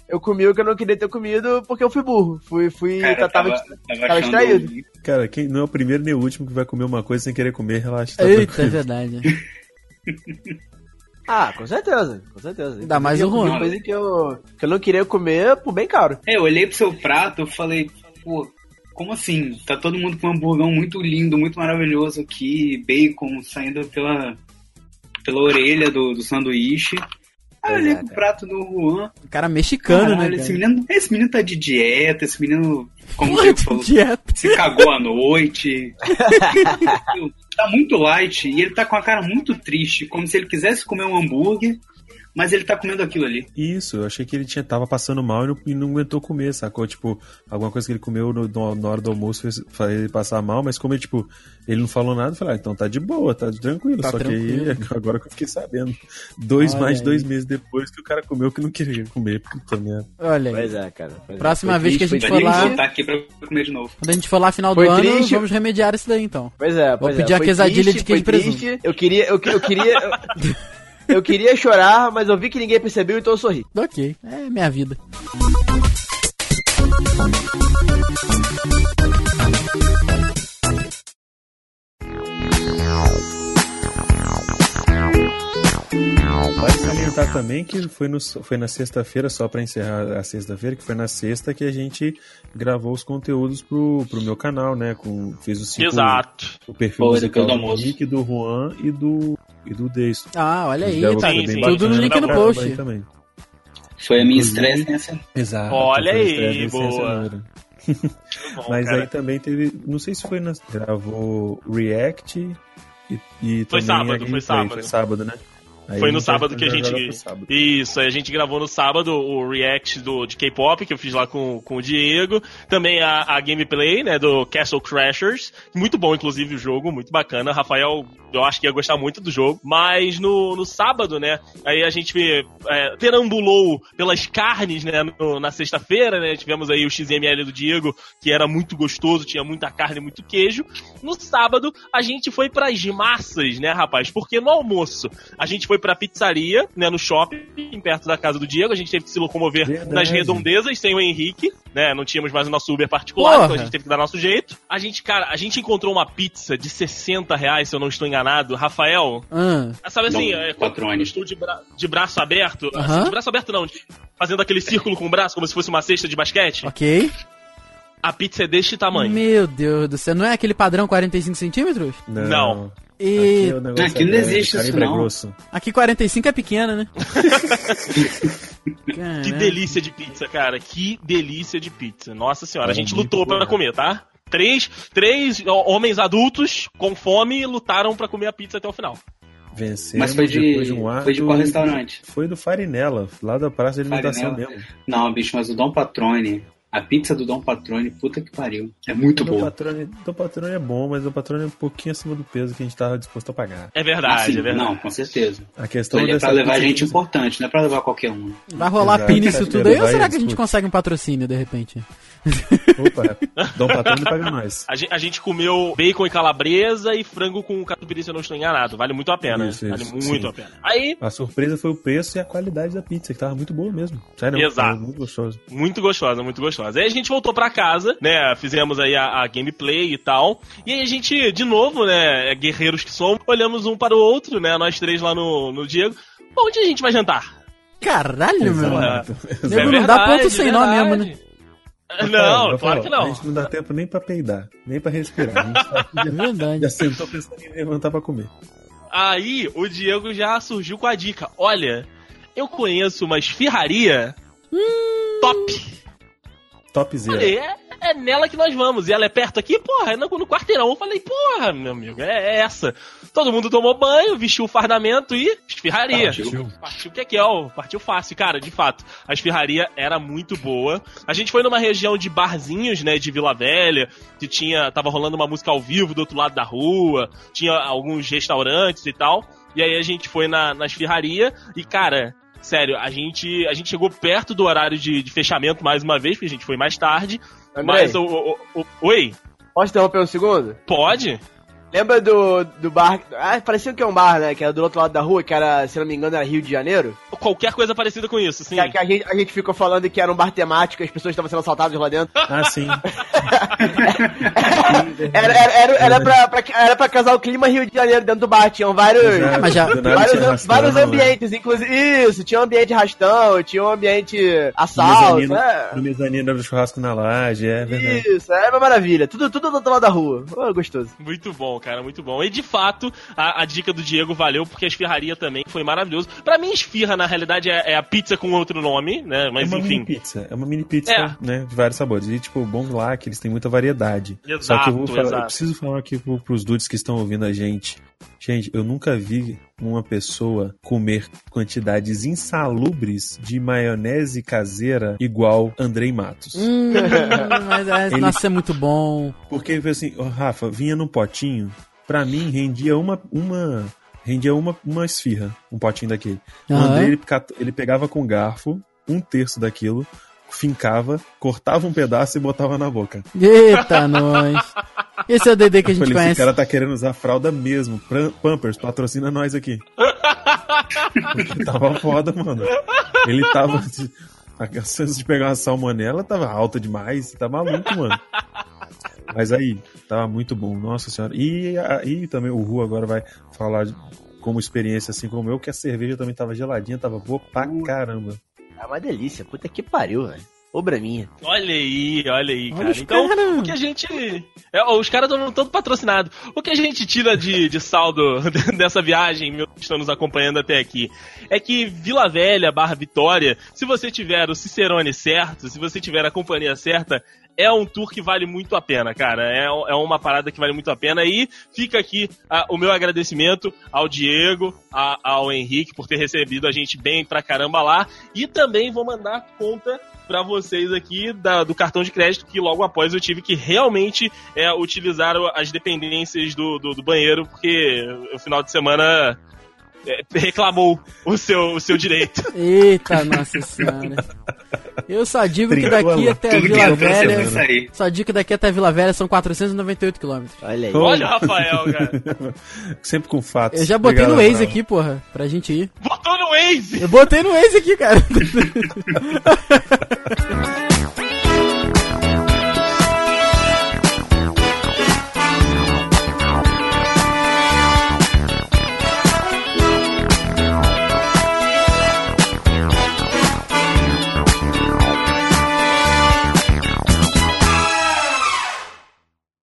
eu comi o que eu não queria ter comido porque eu fui burro. Fui, fui, Cara, tava, tava, tava distraído. Cara, quem não é o primeiro nem o último que vai comer uma coisa sem querer comer, relaxa. Tá Eita, é tranquilo. verdade. Ah, com certeza, com certeza. Ainda mais Eu o Juan. Coisa que eu, que eu não queria comer por bem caro. É, eu olhei pro seu prato, eu falei, pô, como assim? Tá todo mundo com um hamburgão muito lindo, muito maravilhoso aqui, bacon saindo pela, pela orelha do, do sanduíche. Aí eu olhei é, pro prato do Juan. O cara mexicano, Caralho, né? esse Cara? menino, esse menino tá de dieta, esse menino, como o Porra, Diego de falou, dieta. se cagou à noite. tá muito light e ele tá com a cara muito triste, como se ele quisesse comer um hambúrguer, Mas ele tá comendo aquilo ali. Isso, eu achei que ele tinha, tava passando mal e não, e não aguentou comer, sacou? Tipo, alguma coisa que ele comeu no, no- na hora do almoço fez, fez ele passar mal, mas como ele, tipo, ele não falou nada, eu falei, ah, então tá de boa, tá tranquilo. Tá Só tranquilo. que aí, agora que eu fiquei sabendo, dois, Olha mais de dois meses depois que o cara comeu que não queria comer. Puta merda. Olha aí. Pois é, cara. pois é. Próxima vez que a triste, gente for lá- voltar aqui pra comer de novo. Quando a gente for lá final Foi do ano, triste. vamos remediar isso daí então. Pois é, pois pedir é. a quesadilha triste, de queijo triste. Eu queria, eu, eu queria, eu, eu queria chorar, mas eu vi que ninguém percebeu, então eu sorri. Ok, é minha vida. Vale salientar também que foi, no, foi na sexta-feira, só pra encerrar a sexta-feira, que foi na sexta que a gente gravou os conteúdos pro, pro meu canal, né? Com, fez o ciclo, Exato. o perfil Foi musical do do. Nick, do Juan e do, e do Deison. Ah, olha aí, tá sim, sim. tudo no link no post. também. Foi a minha estresse nessa. Exato. Olha aí, boa. Loura. Bom, Mas cara. aí também teve, não sei se foi na, gravou React e, e Foi também sábado, a foi sábado. Foi sábado, né? Aí Foi no sábado que a gente-. Isso, aí a gente gravou no sábado o react do, de K-pop, que eu fiz lá com, com o Diego. Também a, a gameplay, né, do Castle Crashers. Muito bom, inclusive, o jogo, muito bacana. Rafael, eu acho que ia gostar muito do jogo. Mas no, no sábado, né, aí a gente é, perambulou pelas carnes, né, no- na sexta-feira, né, tivemos aí o XML do Diego, que era muito gostoso, tinha muita carne, muito queijo. No sábado, a gente foi pras massas, né, rapaz? Porque no almoço, a gente foi pra pizzaria, né, no shopping, perto da casa do Diego. A gente teve que se locomover Verdade. nas redondezas sem o Henrique, né? Não tínhamos mais o nosso Uber particular, Porra. então a gente teve que dar nosso jeito. A gente, cara, a gente encontrou uma pizza de 60 reais, se eu não estou enganado. Rafael, Ah, sabe assim, Não, é, patrone. estou de, bra- de braço aberto. Aham. assim, de braço aberto não, de- fazendo aquele círculo com o braço, como se fosse uma cesta de basquete. ok. A pizza é deste tamanho. Meu Deus do céu, não é aquele padrão 45 centímetros? Não. E Aqui, Aqui é não existe isso, é não. grosso. aqui 45 é pequena, né? Que delícia de pizza, cara. Que delícia de pizza. Nossa senhora, a gente lutou boa. pra comer, tá? Três, três homens adultos com fome lutaram pra comer a pizza até o final. Vencemos Mas foi de, depois de um ato. foi de qual restaurante? Foi do Farinella, lá da praça de alimentação Farinella. mesmo. Não, bicho, mas o Dom Patrone. A pizza do Dom Patrone, puta que pariu. É muito Do boa. patrone, do patrone é bom, mas o patrone é um pouquinho acima do peso que a gente tava disposto a pagar. É verdade, Assim, é verdade. não, com certeza. A questão Ele é pra levar gente que- importante, não é pra levar qualquer um. Vai rolar Exato. pina isso tudo aí ou será que a gente consegue um patrocínio de repente? Opa, Dom Patrone paga nós. A gente, a gente comeu bacon e calabresa e frango com catupiry, se eu não estou enganado. Vale muito a pena. Isso, vale isso, muito sim. a pena. Aí, A surpresa foi o preço e a qualidade da pizza, que tava muito boa mesmo. Sério, Exato. muito gostoso. muito gostosa, muito gostosa. Aí a gente voltou pra casa, né? Fizemos aí a, a gameplay e tal. E aí a gente, de novo, né? Guerreiros que somos, olhamos um para o outro, né? Nós três lá no, no Diego. Onde a gente vai jantar? Caralho, meu. Exato. Nego não dá ponto sem nó mesmo, né? Não, Rafael, claro que A não. gente não dá tempo nem pra peidar, nem pra respirar. A gente tá- É verdade. já sentou pensando em levantar pra comer. Aí o Diego já surgiu com a dica. Olha, eu conheço uma esfirraria top. Topzera. Falei, é, é nela que nós vamos. E ela é perto aqui? Porra, é no, no quarteirão. Eu falei, porra, meu amigo, é, é essa. Todo mundo tomou banho, vestiu o fardamento e esfirraria. Partiu. Partiu o que é que é, ó, partiu fácil. Cara, de fato, a esfirraria era muito boa. A gente foi numa região de barzinhos, né, de Vila Velha, que tinha, tava rolando uma música ao vivo do outro lado da rua, tinha alguns restaurantes e tal. E aí a gente foi na, na esfirraria e, cara, sério, a gente, a gente chegou perto do horário de, de fechamento mais uma vez, porque a gente foi mais tarde. Andrei, Mas o, o- o- Oi, posso interromper um segundo? pode? Lembra do, do bar. Ah, parecia que é um bar, né? Que era do outro lado da rua, que era, se não me engano, era Rio de Janeiro. Qualquer coisa parecida com isso, sim. Que, que a, gente, a gente ficou falando que era um bar temático, as pessoas estavam sendo assaltadas lá dentro. Ah, sim. Era, era, era, era, pra, pra, era pra casar o clima Rio de Janeiro dentro do bar. Tinham vários. Exato. mas já- Vários, tinha am- arrastão, vários né? ambientes, inclusive. Isso, tinha um ambiente rastão, tinha um ambiente assalto. Mezanino, É. no mezanino do churrasco na laje, é verdade. Isso, é uma maravilha. Tudo, tudo do outro lado da rua. Oh, gostoso. Muito bom, cara, muito bom. E de fato, a, a dica do Diego valeu, porque a esfirraria também foi maravilhoso. Pra mim, esfirra, na realidade, é, é a pizza com outro nome, né? Mas é uma enfim. mini pizza, é uma mini pizza, É. né, de vários sabores. E tipo, bom lá que eles têm muita variedade. Exato, Só que eu vou falar, eu preciso falar aqui pro, pros dudes que estão ouvindo a gente Gente, eu nunca vi uma pessoa comer quantidades insalubres de maionese caseira igual Andrei Matos. Hum, mas é, Ele- nossa, é muito bom. Porque assim, ó, Rafa, vinha num potinho, pra mim rendia uma uma rendia uma uma esfirra, um potinho daquele. O Aham. Andrei ele, ele pegava com garfo um terço daquilo, fincava, cortava um pedaço e botava na boca. Eita, nós. Esse é o DD que a Eu gente falei, esse conhece. cara tá querendo usar fralda mesmo. Pampers, patrocina nós aqui. Porque tava foda, mano. Ele tava. A chance de pegar uma salmonela tava alta demais. Tá maluco, mano. Mas aí, tava muito bom, nossa senhora. E aí também o Ru agora vai falar de- como experiência assim como eu, que a cerveja também tava geladinha, tava boa pra caramba. É uma delícia, puta que pariu, velho. Obra minha. Olha aí, olha aí, Olha cara. Então, caras. o que a gente. é, os caras estão todo patrocinados. O que a gente tira de, de saldo dessa viagem, meu, que estão nos acompanhando até aqui, é que Vila Velha barra Vitória, se você tiver o Cicerone certo, se você tiver a companhia certa, é um tour que vale muito a pena, cara. É, é uma parada que vale muito a pena. E fica aqui ah, o meu agradecimento ao Diego, a- ao Henrique, por ter recebido a gente bem pra caramba lá. E também vou mandar conta pra vocês aqui da- do cartão de crédito que logo após eu tive que realmente é, utilizar as dependências do, do, do banheiro, porque o final de semana reclamou o seu, o seu direito. Eita, nossa senhora. Eu só digo que Triângulo, daqui até Tudo que Vila Velha. aí. Só digo que daqui até Vila Velha são 498 quilômetros. Olha aí. Olha o Rafael, cara. Sempre com fatos. Eu já botei Obrigado, no Waze Rafael. aqui, porra, pra gente ir. Botou no Waze! Eu botei no Waze aqui, cara.